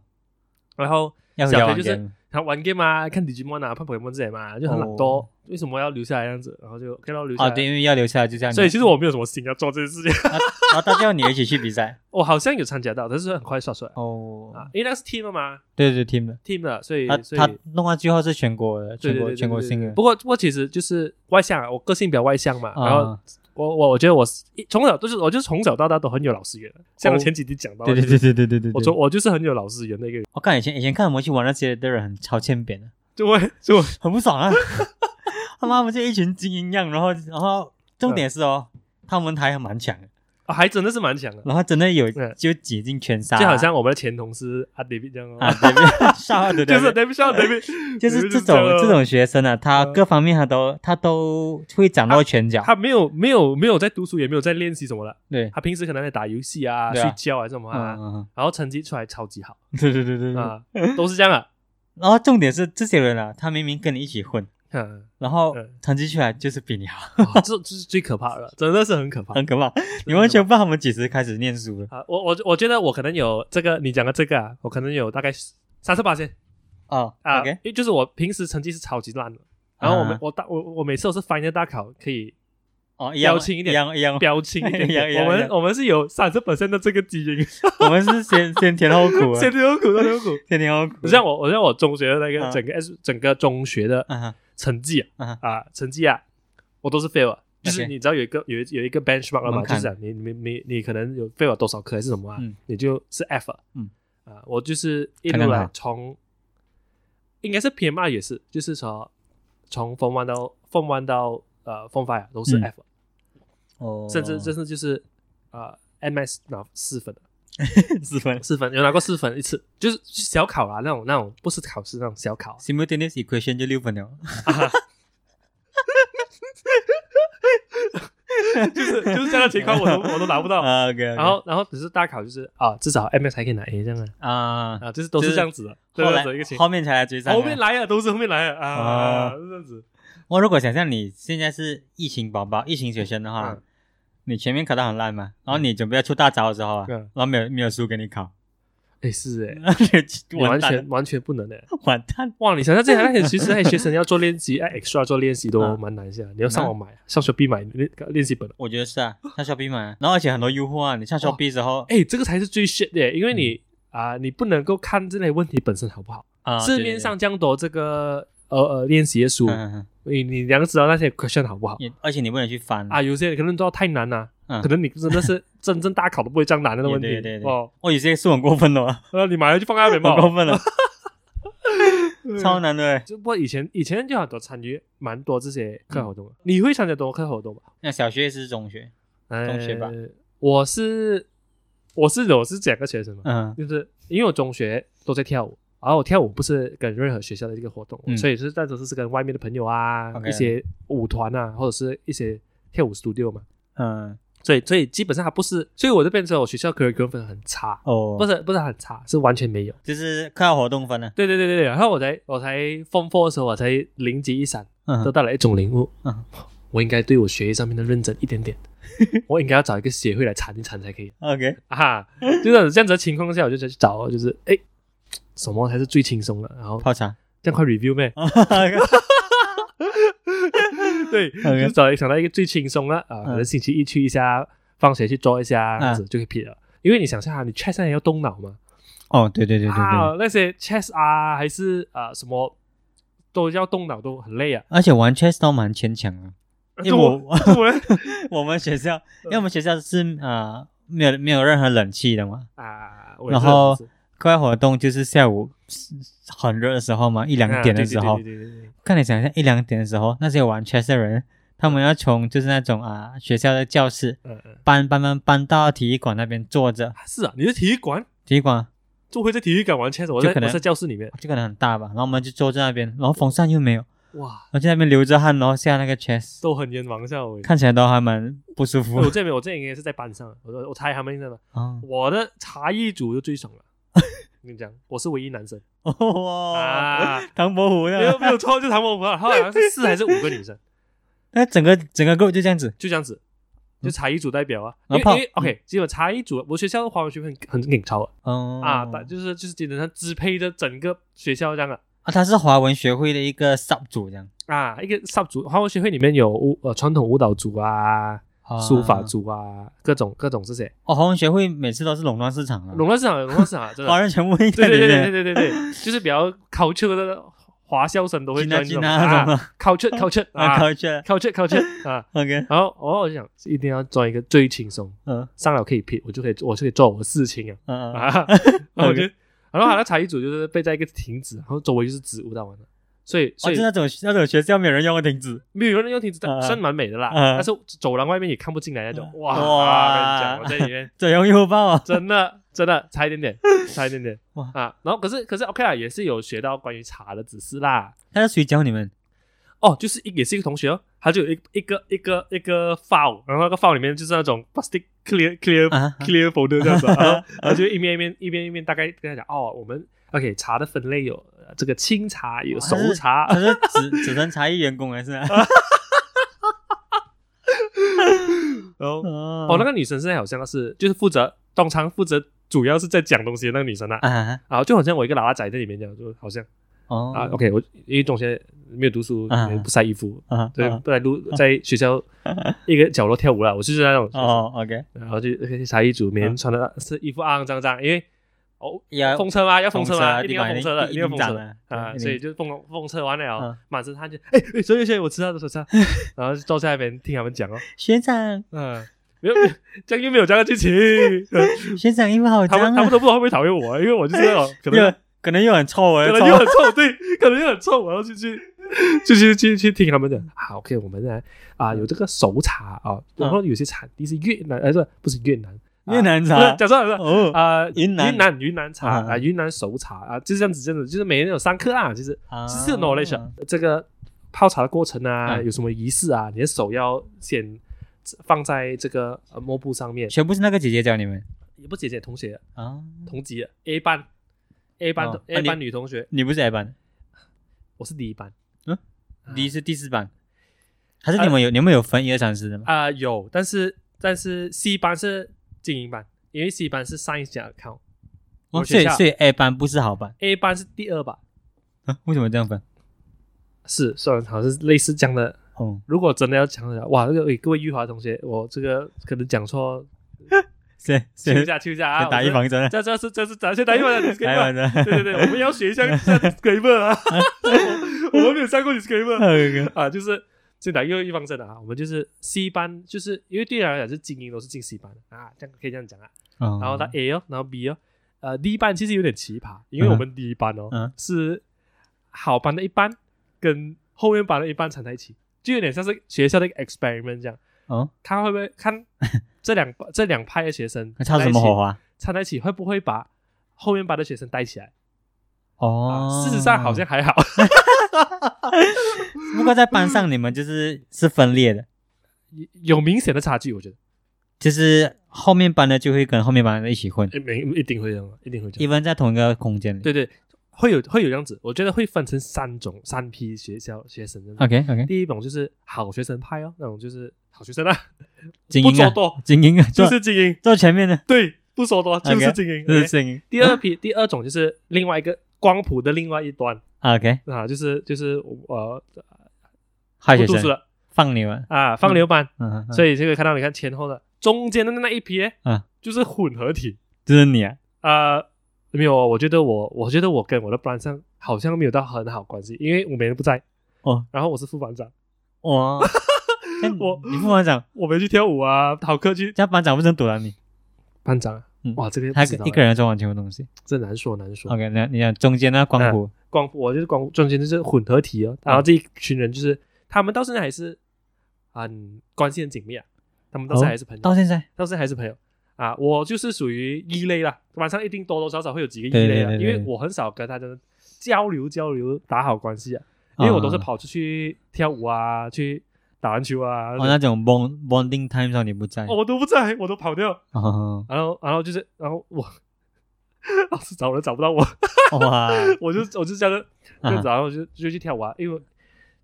Speaker 1: 然后小学就是他玩 game 啊，看 Digimon 啊，看 Pokemon 这些嘛，就很懒惰。
Speaker 2: 哦
Speaker 1: 为什么要留下来这样子？然后就看到留下来。
Speaker 2: 啊，对，因为要留下来就这样，
Speaker 1: 所以其实我没有什么心要做这件事情。
Speaker 2: 然后大家要你一起去比赛
Speaker 1: 我好像有参加到，但是很快刷出来
Speaker 2: 哦
Speaker 1: 啊，因为那是 team 的嘛
Speaker 2: 对对 team 的
Speaker 1: ，，team 的，所以
Speaker 2: 他
Speaker 1: 所以
Speaker 2: 他弄完之后是全国的，全国全国性的，
Speaker 1: 不过不过其实就是外向啊，我个性比较外向嘛，然后
Speaker 2: 啊，
Speaker 1: 我我我觉得我从小都是我就是从小到大都很有老师缘的，像我前几集讲到，
Speaker 2: 对对对对对对对，
Speaker 1: 我从我就是很有老师缘的一个人，
Speaker 2: 我看以前以前看我们去玩那些的人很超欠扁的，
Speaker 1: 就会就
Speaker 2: 很不爽啊！他妈不就一群精英样，然后然后重点是哦，他们还蛮强的，
Speaker 1: 啊还真的是蛮强的，
Speaker 2: 然后真的有
Speaker 1: 嗯
Speaker 2: 就挤进圈杀，
Speaker 1: 就好像我们的前同事阿 David 这样哦，
Speaker 2: 啊，David
Speaker 1: 就是
Speaker 2: David 就是这种这种学生啊，他
Speaker 1: 嗯。
Speaker 2: 各方面他都他都会掌握拳脚，
Speaker 1: 他没有没有没有在读书，也没有在练习什么的，
Speaker 2: 对，
Speaker 1: 他平时可能在打游戏啊、
Speaker 2: 对啊。
Speaker 1: 睡觉啊什么啊，
Speaker 2: 嗯嗯
Speaker 1: 然后成绩出来超级好。
Speaker 2: 嗯，对对对对对。
Speaker 1: 啊，都是这样啊，
Speaker 2: 然后重点是这些人啊，他明明跟你一起混，
Speaker 1: 嗯，
Speaker 2: 然后
Speaker 1: 嗯
Speaker 2: 成绩出来就是比你好，
Speaker 1: 啊这这是最可怕的，真的是很可怕。
Speaker 2: 很可怕。你完全不知道他们几时开始念书了。
Speaker 1: 啊，我我我觉得我可能有这个你讲的这个啊，我可能有大概三十八线
Speaker 2: 哦
Speaker 1: 啊
Speaker 2: ，，OK，
Speaker 1: 因为就是我平时成绩是超级烂的，然后我们、
Speaker 2: 啊
Speaker 1: 我大我我每次都是 final 大考可以
Speaker 2: 哦，
Speaker 1: 标清一点
Speaker 2: 一样一样。
Speaker 1: 标清一点我们我们是有三十的这个基因，
Speaker 2: 我们是先先甜后苦啊，
Speaker 1: 先甜后苦，先甜后苦。
Speaker 2: 先甜后苦。
Speaker 1: 像我，我像我中学的那个
Speaker 2: 啊
Speaker 1: 整个整个中学的成绩啊
Speaker 2: 啊
Speaker 1: 成绩啊，我都是 fail，啊。就是你知道有一个有一有一个 benchmark 了嘛，就是讲你你你你可能有 fail 了多少科还是什么啊
Speaker 2: 嗯，
Speaker 1: 你就是 F，啊。
Speaker 2: 嗯。
Speaker 1: 啊，我就是一路来从应该是 PM 二也是，就是说从 Form One 到 Form One 到呃 Form Five 啊都是
Speaker 2: 嗯。
Speaker 1: F，
Speaker 2: 哦，
Speaker 1: 甚至甚至就是呃 MS 拿四分的。
Speaker 2: 四分。
Speaker 1: 四分有拿过四分一次，就是小考啦，那种那种不是考试那种小考
Speaker 2: simultaneous equation 就六分了。
Speaker 1: 啊，就是就是这样的情况，我都我都拿不到。然后然后只是大考就是啊，至少 MS 还可以拿 A 这样啊
Speaker 2: 啊，
Speaker 1: 啊，就是都是
Speaker 2: 就是
Speaker 1: 这样子
Speaker 2: 后来
Speaker 1: 样子一个情
Speaker 2: 后面才来追上啊。
Speaker 1: 后面来啊，都是后面来啊啊，
Speaker 2: 啊
Speaker 1: 是这样子。
Speaker 2: 我如果想象你现在是疫情宝宝、疫情学生的话，
Speaker 1: 嗯
Speaker 2: 你前面考得很烂嘛，然后你准备要出大招的时候啊，
Speaker 1: 嗯。
Speaker 2: 然后没有没有书给你考，
Speaker 1: 哎是哎，你
Speaker 2: 完
Speaker 1: 全完全不能的。
Speaker 2: 完蛋。
Speaker 1: 哇，你想想这样，那些其实那些学生要做练习，哎，extra 做练习都
Speaker 2: 啊。
Speaker 1: 蛮难一下。你要上网买，上 Shopee 买练练习本。
Speaker 2: 我觉得是啊，上 Shopee 买啊，然后而且很多诱惑啊，你上 Shopee 的时候
Speaker 1: 哎，这个才是最 shit 的，因为你啊，你不能够看这类问题本身好不好。
Speaker 2: 啊，
Speaker 1: 市面上这样多这个呃呃练习的书，
Speaker 2: 对对嗯嗯嗯
Speaker 1: 你你两个知道那些 question 好不好？
Speaker 2: 也而且你不能去翻。
Speaker 1: 啊？有些可能都要太难了，
Speaker 2: 嗯。
Speaker 1: 可能你真的是 真正大考都不会这样难的问题
Speaker 2: 对对对
Speaker 1: 哦。
Speaker 2: 哦，有些是很过分的啊，
Speaker 1: 你马上就放在那边嘛，
Speaker 2: 很过分了，超难的。欸。
Speaker 1: 就不过以前以前就很多参与蛮多这些课外活动的，你会参加多课外活动吗？
Speaker 2: 那小学是中学，中学吧。
Speaker 1: 呃我是我是我是两个学生嘛，
Speaker 2: 嗯。
Speaker 1: 就是因为我中学都在跳舞，然后我跳舞不是跟任何学校的一个活动，
Speaker 2: 嗯。
Speaker 1: 所以是但都是跟外面的朋友啊一些舞团啊，或者是一些跳舞 studio 嘛，
Speaker 2: 嗯，
Speaker 1: 所以所以基本上它不是，所以我就变成我学校 curriculum 分很差，
Speaker 2: 哦，
Speaker 1: 不是不是很差，是完全没有。
Speaker 2: 就是课外活动分了，
Speaker 1: 对对对对对，然后我才我才 form four 的时候，我才灵机一闪，
Speaker 2: 嗯。
Speaker 1: 得到了一种领悟，
Speaker 2: 嗯。
Speaker 1: 我应该对我学业上面的认真一点点，我应该要找一个协会来缠一缠才可以。
Speaker 2: ，OK，
Speaker 1: 啊哈，就是这样子的情况下，我就去找，就是哎，什么才是最轻松的？然后
Speaker 2: 泡茶，
Speaker 1: 这样快 review 咩？对就找想到一个最轻松的啊，可能星期一去一下，放学去做一下，
Speaker 2: 嗯
Speaker 1: 这样子就可以撇了。因为你想象啊，你 chess 上也要动脑嘛，
Speaker 2: 哦，对对对对对，
Speaker 1: 啊，那些 chess 啊，还是啊什么都要动脑，都很累啊。
Speaker 2: 而且玩 chess 都蛮牵强啊，因为
Speaker 1: 我
Speaker 2: 我
Speaker 1: 我
Speaker 2: 我们学校，因
Speaker 1: 嗯
Speaker 2: 为我们学校是啊、没有没有任何冷气的嘛，
Speaker 1: 啊，
Speaker 2: 然后课外活动就是下午很热的时候嘛，一两点的时候，
Speaker 1: 啊对对对对对。对
Speaker 2: 看你想一下一两点的时候，那些玩 chess 的人，他们要从就是那种啊学校的教室
Speaker 1: 嗯嗯，
Speaker 2: 搬搬搬搬到体育馆那边坐着，
Speaker 1: 是啊，你是体育馆，
Speaker 2: 体育馆。
Speaker 1: 就会在体育馆玩 chess，我
Speaker 2: 就可能
Speaker 1: 在在教室里面，
Speaker 2: 就可能很大吧，然后我们就坐在那边，然后风扇又没有，
Speaker 1: 哇，
Speaker 2: 我在那边流着汗，然后下那个 chess，
Speaker 1: 都很冤枉下我。
Speaker 2: 看起来都还蛮不舒服。
Speaker 1: 我这边我这应该是在班上，我我猜他们应该吧，
Speaker 2: 啊。
Speaker 1: 我的茶艺组就最爽了。我跟你讲，我是唯一男生。
Speaker 2: 哇，
Speaker 1: 啊，
Speaker 2: 唐伯虎
Speaker 1: 没有？没有错，就唐伯虎啊，他好像是四还是五个女生，
Speaker 2: 那整个整个 group 就这样子，
Speaker 1: 就这样子，就茶艺组代表啊。因为因为 OK，基本差异组，我学校的华文学会很很紧超啊
Speaker 2: 嗯
Speaker 1: 啊，但就是就是基本上支配着整个学校这样的。
Speaker 2: 啊，他是华文学会的一个 sub 组这样，
Speaker 1: 啊，一个 sub 组，华文学会里面有舞呃传统舞蹈组啊、书法
Speaker 2: 啊
Speaker 1: 组啊，各种各种这些
Speaker 2: 哦，华文学会每次都是垄断市场啊，
Speaker 1: 垄断市场，垄断市场，真的
Speaker 2: 华，人全部
Speaker 1: 对对？对，对对对对，就是比较 culture 的华校生都会专这种
Speaker 2: 啊
Speaker 1: ，culture culture
Speaker 2: 啊，
Speaker 1: 啊
Speaker 2: 考去了
Speaker 1: ，culture culture 啊
Speaker 2: ，，OK，
Speaker 1: 然后哦，我就想一定要做一个最轻松，
Speaker 2: 嗯
Speaker 1: 上了可以撇，我就可以我就可以做我的事情啊。
Speaker 2: 嗯嗯，
Speaker 1: 啊，然后我就，然后他的茶艺组就是被在一个亭子，然后周围就是植物到完了，所以所
Speaker 2: 哦，
Speaker 1: 以
Speaker 2: 就那种那种学校没有人用的亭子，
Speaker 1: 没有人用亭子，但
Speaker 2: 啊
Speaker 1: 算蛮美的啦。
Speaker 2: 啊
Speaker 1: 但是走廊外面也看不进来那种，哇！
Speaker 2: 哇
Speaker 1: 跟你讲，我在里面
Speaker 2: 这用又爆啊！
Speaker 1: 真的真的差一点点，差一点点
Speaker 2: 哇
Speaker 1: 啊。然后可是可是 OK 啦，也是有学到关于茶的知识啦。
Speaker 2: 那是谁教你们？
Speaker 1: 哦，就是一也是一个同学哦，他就有一一个一个一个 file，然后那个 file 里面就是那种 plastic clear clear
Speaker 2: 啊
Speaker 1: clear folder 这样子，然后 然后就一面一面一面一面大概跟他讲哦，我们 OK 茶的分类有呃这个清茶，有熟茶，
Speaker 2: 他是只只能茶艺员工还是？
Speaker 1: 然 后
Speaker 2: 哦。
Speaker 1: 哦，那个女生现在好像是就是负责通常负责主要是在讲东西的那个女生啊，
Speaker 2: 啊
Speaker 1: 然后就好像我一个老阿仔在里面讲，就好像
Speaker 2: 哦。
Speaker 1: 啊 OK 我因为中学没有读书，不晒衣服。
Speaker 2: 啊
Speaker 1: 对，
Speaker 2: 啊。
Speaker 1: 不在路在学校一个角落跳舞了，我就是那种
Speaker 2: 哦，OK，
Speaker 1: 然后就茶艺组，每天穿的是衣服肮肮脏脏，因为哦
Speaker 2: 要
Speaker 1: 风车吗，要风车嘛，
Speaker 2: 啊
Speaker 1: 一定要风车的，一定要风车。
Speaker 2: 啊
Speaker 1: 啊，所以就风风车完了
Speaker 2: 嗯，
Speaker 1: 满身汗就哎哎，所以所以我吃到的吃到，然后就坐在那边听他们讲哦，
Speaker 2: 学长，
Speaker 1: 嗯，没有，没有这样又没有这样的剧情，
Speaker 2: 学长衣服好
Speaker 1: 他们
Speaker 2: 脏啊，
Speaker 1: 他们都不知道会不会讨厌我，因为我就是那种 可能
Speaker 2: 又可能又很臭哎，
Speaker 1: 可能又很臭，对，可能又很臭，然后就去就去去去听他们讲好，OK，我们呢啊有这个熟茶啊，然后有些产地是越南，呃，不不是越南，啊
Speaker 2: 越南茶。
Speaker 1: 不是讲错了，讲错了
Speaker 2: 哦
Speaker 1: 啊，
Speaker 2: 云南。
Speaker 1: 云南云南茶
Speaker 2: 啊。
Speaker 1: 啊，云南熟茶啊，就是这样子，这样子，就是每人有三克啊，其实
Speaker 2: 啊。
Speaker 1: 是 knowledge 啊。这个泡茶的过程啊，
Speaker 2: 啊。
Speaker 1: 有什么仪式啊，你的手要先放在这个呃抹布上面，
Speaker 2: 全部是那个姐姐教你们？
Speaker 1: 也不姐姐同学
Speaker 2: 啊？
Speaker 1: 同级的 A 班。A 班 A 班女同学，
Speaker 2: 你不是 A 班，
Speaker 1: 我是第一班。
Speaker 2: 嗯？
Speaker 1: 啊。
Speaker 2: 第一是第四班，还是你们有你们有分一二三四的吗？
Speaker 1: 啊有，但是但是 C 班是精英班，因为 C 班是 account，
Speaker 2: 哦，
Speaker 1: 我学校
Speaker 2: 所以所以 A 班不是好班
Speaker 1: A 班是第二班，
Speaker 2: 啊？为什么这样分？
Speaker 1: 是虽然好像是类似这样的
Speaker 2: 哦，
Speaker 1: 如果真的要讲的话，哇，这个诶各位玉华同学，我这个可能讲错，
Speaker 2: 谁谁
Speaker 1: 求一下，求一下啊！
Speaker 2: 打预防针啊？
Speaker 1: 这这是这是咱先打预防针
Speaker 2: 打预防
Speaker 1: ，disclaimer。
Speaker 2: 针，
Speaker 1: 对对对，我们要学一下一下 disclaimer 啊，我我们没有上过 disclaimer 啊，就是先打一个预防针啊。我们就是 C 班，就是因为对人来讲是精英都是进 C 班的啊，这样可以这样讲啊。
Speaker 2: 然
Speaker 1: 然后他 A 哦，然后 B 哦，呃，D 班其实有点奇葩，因为我们 D 班哦、
Speaker 2: 嗯
Speaker 1: 是好班的一班跟后面班的一班掺在一起，就有点像是学校的一个 experiment 这样，
Speaker 2: 哦，
Speaker 1: 看会不会看 这两这两派的学生
Speaker 2: 那插什么火花？
Speaker 1: 掺在一起，会不会把后面班的学生带起来？
Speaker 2: 哦
Speaker 1: 啊，，事实上好像还好，
Speaker 2: 不过在班上你们就是是分裂的，
Speaker 1: 有明显的差距，我觉得，
Speaker 2: 就是后面班的就会跟后面班的一起混，
Speaker 1: 没一定会这样，一定会这
Speaker 2: 一
Speaker 1: 样，
Speaker 2: 般在同一个空间里。
Speaker 1: 对对，会有会有这样子，我觉得会分成三种三批学校学生
Speaker 2: OK OK，
Speaker 1: 第一种就是好学生派哦，那种就是好学生啊，
Speaker 2: 精英啊，
Speaker 1: 不说多。
Speaker 2: 精英啊，
Speaker 1: 就是精英，
Speaker 2: 坐前面的，
Speaker 1: 对，不说多就是精英。
Speaker 2: 就是
Speaker 1: OK
Speaker 2: 精英。
Speaker 1: 第二批，第二种就是另外一个光谱的另外一端
Speaker 2: OK，
Speaker 1: 啊，就是就是我
Speaker 2: 坏学生
Speaker 1: 不读书了
Speaker 2: 放牛啊，
Speaker 1: 啊，放牛班。
Speaker 2: 嗯，
Speaker 1: 所以这个看到你看前后的中间的那一批，
Speaker 2: 嗯，
Speaker 1: 就是混合体
Speaker 2: 就是你啊，
Speaker 1: 啊。没有，我觉得我我觉得我跟我的班上好像没有到很好关系，因为我每天不在，
Speaker 2: 哦，
Speaker 1: 然后我是副班长，
Speaker 2: 哇，那
Speaker 1: 我
Speaker 2: 你副班长，
Speaker 1: 我没去跳舞啊，逃课去
Speaker 2: 这样班长不是堵拦你？
Speaker 1: 班长啊，
Speaker 2: 嗯
Speaker 1: 哇，这个
Speaker 2: 他
Speaker 1: 不知道
Speaker 2: 一个人做完全部东西。
Speaker 1: 这难说难说。
Speaker 2: OK，那你讲中间那光谱，
Speaker 1: 光我就是光中间就是混合体哦，然后这一群人就是他们到现在还是很关系很紧密啊，他们到现在还是朋友，
Speaker 2: 到现在，
Speaker 1: 到现在还是朋友啊。我就是属于异类啦，晚上一定多多少少会有几个
Speaker 2: 异
Speaker 1: 类啊，因为我很少跟他的交流交流打好关系啊，因为我都是跑出去跳舞啊，去打篮球啊，
Speaker 2: 哦，那种 bond bonding time 上你不在，
Speaker 1: 哦我都不在，我都跑掉，
Speaker 2: 哦，
Speaker 1: 然后然后就是然后我 老师找人找不到我，
Speaker 2: 哇，
Speaker 1: 我就我就这样子。就
Speaker 2: 啊
Speaker 1: 然后就就去跳舞啊，因为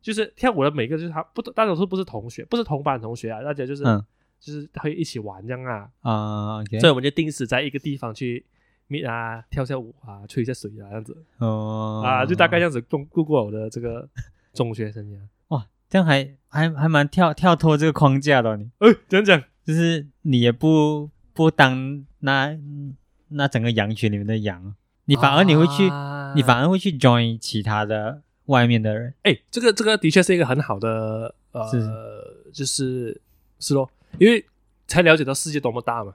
Speaker 1: 就是跳舞的每个就是他不大多数不是同学，不是同班同学啊，大家就是、
Speaker 2: 嗯
Speaker 1: 就是会一起玩这样啊，
Speaker 2: 啊
Speaker 1: 所以我们就定时在一个地方去 meet 啊，跳下舞啊，吹一下水啊，这样子、
Speaker 2: 哦。
Speaker 1: 啊，就大概这样子度度过我的这个中学生涯。
Speaker 2: 哇，这样还还还蛮跳跳脱这个框架的哦，你。
Speaker 1: 哎，讲讲？
Speaker 2: 就是你也不不当那那整个羊群里面的羊，你反而你会去，
Speaker 1: 啊。
Speaker 2: 你反而会去 join 其他的外面的人，
Speaker 1: 哎，这个这个的确是一个很好的呃，就是是咯，因为才了解到世界多么大嘛。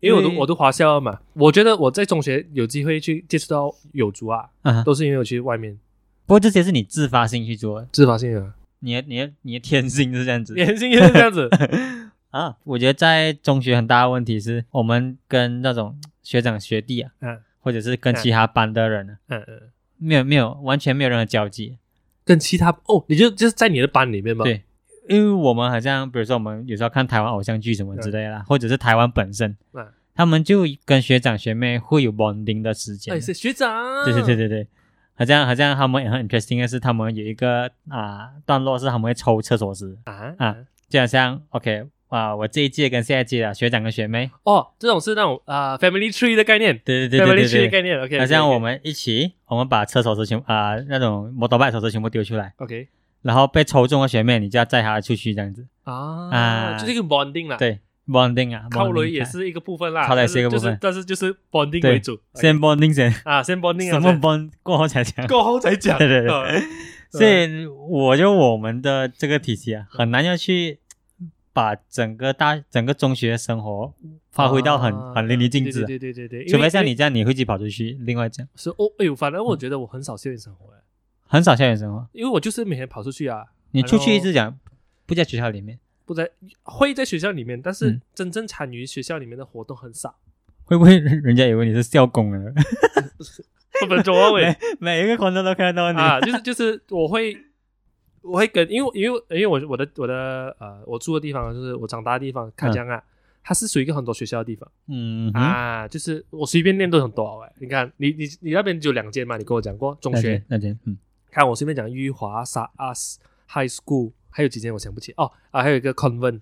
Speaker 1: 因为我
Speaker 2: 因为
Speaker 1: 读我读华校嘛，我觉得我在中学有机会去接触到有族啊，
Speaker 2: 啊
Speaker 1: 都是因为我去外面。
Speaker 2: 不过这些是你自发性去做的，
Speaker 1: 自发性的，
Speaker 2: 你的你的你的天性是这样子。
Speaker 1: 天性也是这样子。
Speaker 2: 啊。我觉得在中学很大的问题是我们跟那种学长学弟啊，
Speaker 1: 嗯
Speaker 2: 或者是跟其他班的人啊，
Speaker 1: 嗯嗯，
Speaker 2: 没有没有完全没有任何交集。
Speaker 1: 跟其他哦，你就就是在你的班里面吗。
Speaker 2: 对，因为我们好像比如说我们有时候看台湾偶像剧什么之类的啦，或者是台湾本身，
Speaker 1: 嗯，
Speaker 2: 他们就跟学长学妹会有 bonding 的时间
Speaker 1: 哎，。是学长。
Speaker 2: 对对对对对，好像好像他们也很 interesting 的是，他们有一个啊段落是他们会抽厕所时，
Speaker 1: 啊
Speaker 2: 啊就好像 OK 啊，我这一届跟下一届的学长跟学妹，
Speaker 1: 哦，这种是那种啊 family tree 的概念
Speaker 2: 对对对
Speaker 1: ，family tree
Speaker 2: 对对，
Speaker 1: 的概念。OK，
Speaker 2: 那这样我们一起，我们把车手车全啊那种摩托拜手车全部丢出来
Speaker 1: ，OK
Speaker 2: 然后被抽中的学妹，你就要载她出去这样子，
Speaker 1: 啊
Speaker 2: 啊
Speaker 1: 就是一个 bonding 啦。，
Speaker 2: 对 bonding 啊，
Speaker 1: 靠雷也是一个部分啦，
Speaker 2: 靠雷是一个部分
Speaker 1: 但是就是 bonding 为主。
Speaker 2: 先 bonding 先，
Speaker 1: 啊，先 bonding 啊，
Speaker 2: 什么 bond 过后才讲。
Speaker 1: 过后才讲。
Speaker 2: 对对所以我就我们的这个体系啊，很难要去把整个大整个中学生活发挥到很、
Speaker 1: 啊
Speaker 2: 很淋漓尽致啊、
Speaker 1: 对对对对对，
Speaker 2: 除非像你这样，你会自己跑出去。另外讲，
Speaker 1: 是哦，哎呦，反正我觉得我很少校园生活，哎
Speaker 2: 很少校园生活，
Speaker 1: 因为我就是每天跑出去啊。
Speaker 2: 你出去一直讲不在学校里面，
Speaker 1: 不在会在学校里面，但是
Speaker 2: 嗯
Speaker 1: 真正参与学校里面的活动很少。
Speaker 2: 会不会人家以为你是校工啊？
Speaker 1: 不分钟啊，喂
Speaker 2: 每一个观众都看得到你。
Speaker 1: 啊，就是就是我会我会跟，因为因为因为我我的我的呃我住的地方就是我长大的地方卡江啊，它是属于一个很多学校的地方。
Speaker 2: 嗯，
Speaker 1: 啊，就是我随便念都很多哎。你看你你你那边只有两间嘛，你跟我讲过中学。
Speaker 2: 那间，嗯，
Speaker 1: 看我随便讲裕华、沙阿斯、High School，还有几间我想不起哦啊，还有一个 Convent，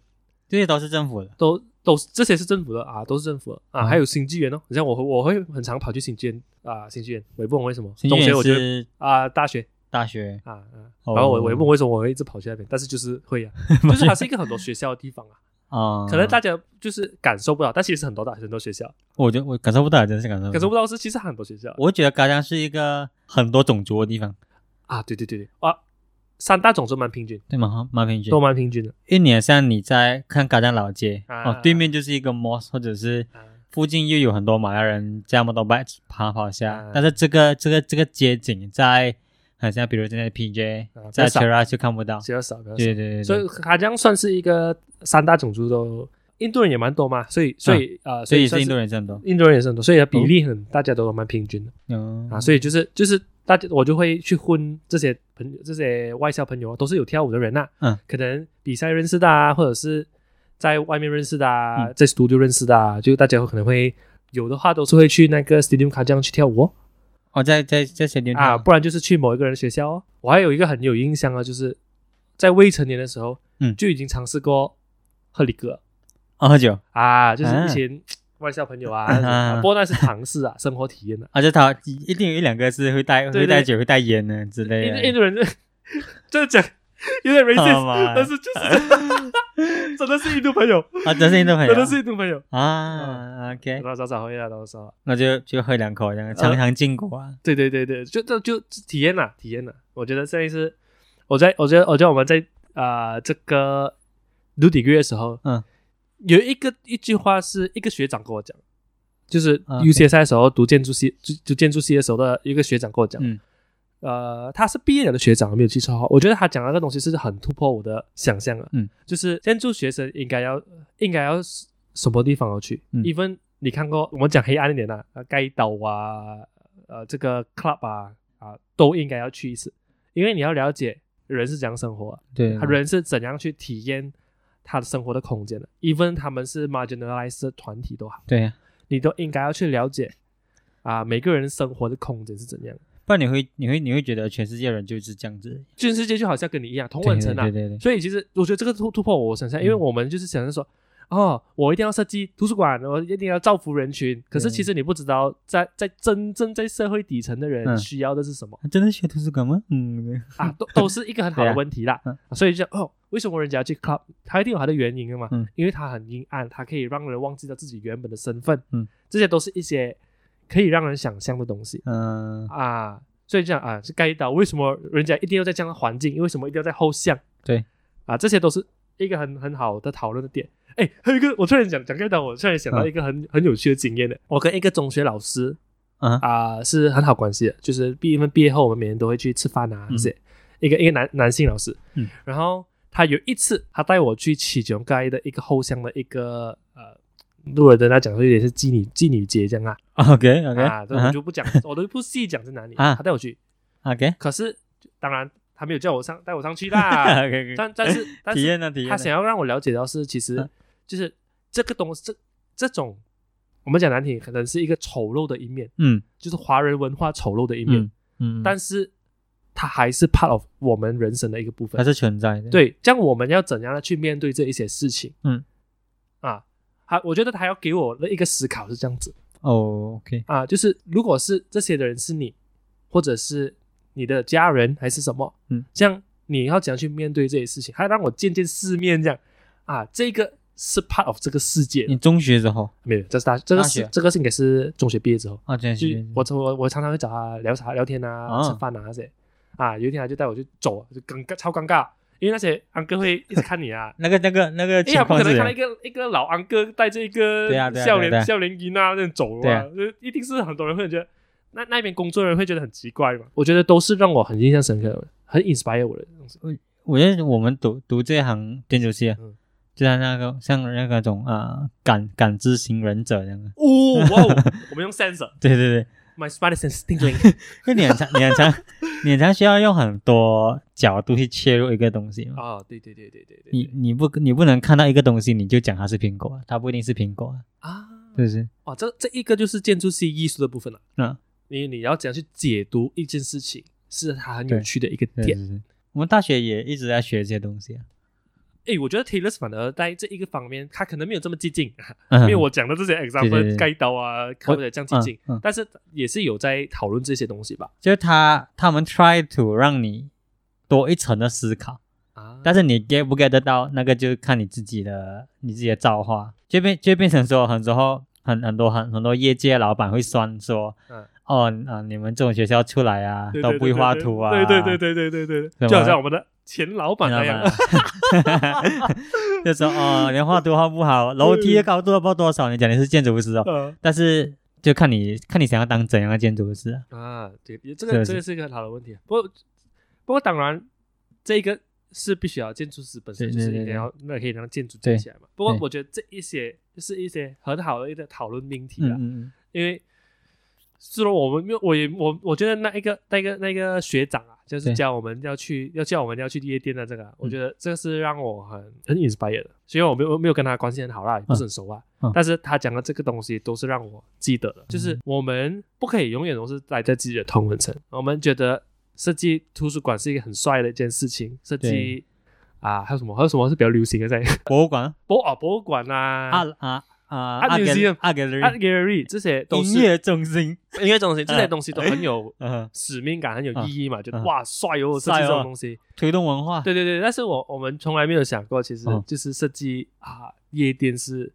Speaker 2: 这些都是政府的。
Speaker 1: 都都是这些是政府的啊，都是政府的。啊，
Speaker 2: 嗯。
Speaker 1: 还有新纪元哦，你像我会我会很常跑去新纪元啊，新纪元，我也不懂为什么，
Speaker 2: 新纪
Speaker 1: 中学我觉得
Speaker 2: 是
Speaker 1: 啊，大学
Speaker 2: 大学，
Speaker 1: 啊啊，
Speaker 2: 哦
Speaker 1: 然后我我也不懂为什么我会一直跑去那边，但是就是会啊，就是它是。一个很多学校的地方啊，
Speaker 2: 啊，
Speaker 1: 可能大家就是感受不到，但其实很多大很多学校。
Speaker 2: 我觉得我感受不到，真的是感受。
Speaker 1: 感受不到是其实很多学校。
Speaker 2: 我觉得嘎江是一个很多种族的地方，
Speaker 1: 啊，对对对对。啊，三大种族蛮平均，
Speaker 2: 对吗？蛮平均。
Speaker 1: 都。蛮平均的。
Speaker 2: 一年像你在看嘎江老街，
Speaker 1: 啊。
Speaker 2: 哦，对面就是一个 mosque，或者是
Speaker 1: 啊。
Speaker 2: 附近又有很多马来人这么多 bike 爬跑下，
Speaker 1: 啊。
Speaker 2: 但是这个这个这个街景在好像比如在 PJ，、在
Speaker 1: 啊比较少。
Speaker 2: Chera 就看不到。
Speaker 1: 比较少比较少，
Speaker 2: 对对对对，
Speaker 1: 所以卡江算是一个三大种族都，印度人也蛮多嘛，所以所以啊、呃，
Speaker 2: 所以是印度人很多。
Speaker 1: 印度人也是很多，所以比例很，大家都蛮平均的、
Speaker 2: 嗯
Speaker 1: 啊，所以就是就是大家我就会去混这些朋友，这些外校朋友啊都是有跳舞的人呐、
Speaker 2: 嗯，
Speaker 1: 可能比赛认识的啊，或者是在外面认识的啊，
Speaker 2: 嗯。
Speaker 1: 在 studio 认识的啊，就大家可能会有的话都是会去那个 stadium 卡江去跳舞哦。
Speaker 2: 哦，在在在些地方
Speaker 1: 啊，不然就是去某一个人的学校哦。我还有一个很有印象啊，就是在未成年的时候，
Speaker 2: 嗯。
Speaker 1: 就已经尝试过喝里格。
Speaker 2: 哦喝酒。
Speaker 1: 啊，就是
Speaker 2: 啊。
Speaker 1: 一群外校朋友啊，
Speaker 2: 啊。
Speaker 1: 啊不过那是尝试啊，生活体验的。
Speaker 2: 啊，就他一定有一两个是会带会带酒会带烟的之类
Speaker 1: 的。印。度人就 就是讲有点 racist，但是就是真的。是印度朋友，
Speaker 2: 啊，真是印度朋友，
Speaker 1: 真的是印度朋友。
Speaker 2: 啊，OK，
Speaker 1: 多多少少会啊，多多少少。
Speaker 2: 那就就喝两口这样，尝尝禁果啊。
Speaker 1: 对对对对，就就就体验了，体验了。我觉得这一次，我在我觉得我觉得我们在啊、呃这个读 degree 的时候，
Speaker 2: 嗯，
Speaker 1: 有一个一句话是一个学长跟我讲，就是
Speaker 2: 啊
Speaker 1: UCSI 的时候读建筑系，就就建筑系的时候的一个学长跟我讲，
Speaker 2: 嗯
Speaker 1: 呃，他是毕业了的学长，没有记错的话，我觉得他讲的那个东西是很突破我的想象啊，
Speaker 2: 嗯，
Speaker 1: 就是建筑学生应该要应该要什么地方要去、
Speaker 2: 嗯。
Speaker 1: e v e n 你看过我们讲黑暗一点的、啊，该岛啊，呃，这个 club 啊啊，都应该要去一次，因为你要了解人是怎样生活、啊，
Speaker 2: 对，
Speaker 1: 他人是怎样去体验他的生活的空间的，even 他们是 marginalized 团体都好，
Speaker 2: 对呀，
Speaker 1: 你都应该要去了解啊，每个人生活的空间是怎样。
Speaker 2: 不然你会你会你会觉得全世界人就是这样子，
Speaker 1: 全世界就好像跟你一样同文层啊。
Speaker 2: 对，对对对，
Speaker 1: 所以其实我觉得这个突突破我想象，因为
Speaker 2: 嗯。
Speaker 1: 我们就是想着说，哦，我一定要设计图书馆，我一定要造福人群。可是其实你不知道在，在真正在社会底层的人
Speaker 2: 嗯。
Speaker 1: 需要的是什么、
Speaker 2: 真的需要图书馆吗？嗯，
Speaker 1: 啊，都都是一个很好的问题啦。
Speaker 2: 嗯。
Speaker 1: 所以就哦，为什么人家要去 club？他一定有他的原因的嘛，
Speaker 2: 嗯。
Speaker 1: 因为他很阴暗，他可以让人忘记掉自己原本的身份。
Speaker 2: 嗯，
Speaker 1: 这些都是一些可以让人想象的东西。
Speaker 2: 嗯，
Speaker 1: 啊，所以这样啊，是该到为什么人家一定要在这样的环境？为什么一定要在后巷？
Speaker 2: 对
Speaker 1: 啊，这些都是一个很很好的讨论的点。哎，还有一个，我突然讲讲该到，我突然想到
Speaker 2: 嗯
Speaker 1: 一个很、很有趣的经验的。我跟一个中学老师
Speaker 2: 嗯
Speaker 1: 啊、是很好关系的，就是毕因为毕业后我们每年都会去吃饭啊，
Speaker 2: 嗯
Speaker 1: 这些、一个一个男男性老师，
Speaker 2: 嗯，
Speaker 1: 然后他有一次他带我去启琼街的一个后巷的一个呃，路人跟他讲说有点是妓女妓女街这样啊
Speaker 2: ，OK OK，
Speaker 1: 啊，这我就不讲，我都不细讲在哪里，
Speaker 2: 啊。
Speaker 1: 他带我去
Speaker 2: ，OK。
Speaker 1: 可是当然他没有叫我上带我上去啦，
Speaker 2: OK，
Speaker 1: 但 但是
Speaker 2: 体验呢体验，
Speaker 1: 他想要让我了解到是，其实
Speaker 2: 嗯
Speaker 1: 就是这个东西，这这种我们讲难听，可能是一个丑陋的一面，
Speaker 2: 嗯。
Speaker 1: 就是华人文化丑陋的一面，
Speaker 2: 嗯嗯，
Speaker 1: 但是它还是 part of 我们人生的一个部分。
Speaker 2: 它是存在的，，
Speaker 1: 对，这样我们要怎样的去面对这一些事情？
Speaker 2: 嗯，
Speaker 1: 啊，他我觉得他要给我的一个思考是这样子。
Speaker 2: 哦 OK，
Speaker 1: 啊，就是如果是这些的人是你，或者是你的家人还是什么，
Speaker 2: 嗯，
Speaker 1: 这样你要怎样去面对这些事情？还让我见见世面，这样。啊，这个是 part of 这个世界。
Speaker 2: 你中学之后？
Speaker 1: 没有，这是大这个是这个是应该是中学毕业之后，
Speaker 2: 啊，这样
Speaker 1: 就我我我常常会找他聊茶聊天啊，
Speaker 2: 哦
Speaker 1: 吃饭啊这些。啊，有一天他就带我去走，就尴尬超尴尬，因为那些安哥会 一直看你啊，
Speaker 2: 那个那个那个
Speaker 1: 哎呀，不可能看到一个一个老安哥带着一个
Speaker 2: 对啊对啊
Speaker 1: 笑
Speaker 2: 对啊对啊。
Speaker 1: 脸笑脸音啊那种走
Speaker 2: 对啊。
Speaker 1: 啊，就一定是很多人会觉得那那边工作人员会觉得很奇怪嘛。我觉得都是让我很印象深刻的，很 inspire 我的东西。
Speaker 2: 我觉得我们读读这行建筑系啊
Speaker 1: 嗯，
Speaker 2: 就像那个像那个种啊感感知型忍者这样。的，
Speaker 1: 哦哇哦，我们用 sensor
Speaker 2: 对对 对，
Speaker 1: my spider sense tingling
Speaker 2: 因为你很常你很常 你很常需要用很多角度去切入一个东西嘛。
Speaker 1: 哦，对对对对对对，
Speaker 2: 你你不你不能看到一个东西你就讲它是苹果，它不一定是苹果，
Speaker 1: 啊，
Speaker 2: 是不是？
Speaker 1: 哇，这这一个就是建筑系艺术的部分了。
Speaker 2: 那
Speaker 1: 你你要怎样去解读一件事情，是它很有趣的一个点。
Speaker 2: 对对对，我们大学也一直在学这些东西啊。
Speaker 1: 诶，我觉得 Taylor 反而在这一个方面，他可能没有这么激进，
Speaker 2: 嗯
Speaker 1: 因为我讲的这些 example
Speaker 2: 对
Speaker 1: 盖刀啊，或者这样激进，
Speaker 2: 嗯嗯。
Speaker 1: 但是也是有在讨论这些东西吧。
Speaker 2: 就是他他们 try to 让你多一层的思考，
Speaker 1: 啊，
Speaker 2: 但是你 get 不 get 得到，那个就看你自己的你自己的造化，就变就变成说，很多时候很很多很很多业界老板会酸说，
Speaker 1: 嗯。
Speaker 2: 哦啊、你们这种学校出来啊，
Speaker 1: 对
Speaker 2: 都不会画图啊，
Speaker 1: 对对对对对对对，就好像我们的前老板那样。
Speaker 2: 就说哦，连画图画不好，楼梯的高度都不知道多少，你讲你是建筑师哦，
Speaker 1: 呃
Speaker 2: 但是就看你看你想要当怎样的建筑师啊，
Speaker 1: 啊，对，这个这个是一个很好的问题。不过不过当然，这个是必须要建筑师本身就是一定要那可以让建筑建起来嘛。不过我觉得这一些就是一些很好的一个讨论命题啦，
Speaker 2: 嗯嗯嗯，
Speaker 1: 因为是说我们没有，我也我我觉得那一个那个那个学长啊，就是
Speaker 2: 对。
Speaker 1: 教我们要去要叫我们要去夜店的这个啊，我
Speaker 2: 嗯。
Speaker 1: 觉得这个是让我很很 inspire 的。虽然我没有没有跟他关系很好啦，也不是很熟啊，
Speaker 2: 嗯。
Speaker 1: 但是他讲的这个东西都是让我记得的，就是我们不可以永远都是待在自己的同文层。我们觉得设计图书馆是一个很帅的一件事情，设计啊还有什么还有什么是比较流行的在？
Speaker 2: 博物馆
Speaker 1: 博啊博物馆啊
Speaker 2: 啊。啊啊
Speaker 1: Art
Speaker 2: 阿
Speaker 1: museum
Speaker 2: 阿
Speaker 1: art gallery 这些都是
Speaker 2: 音乐中心，
Speaker 1: 音乐中心这些东西都很有
Speaker 2: 嗯，
Speaker 1: 使命感，很有意义嘛，觉得
Speaker 2: 嗯
Speaker 1: 哇帅哦，设计这种东西，
Speaker 2: 推动文化，
Speaker 1: 对对对。但是我我们从来没有想过，其实
Speaker 2: 嗯。
Speaker 1: 就是设计啊，夜店是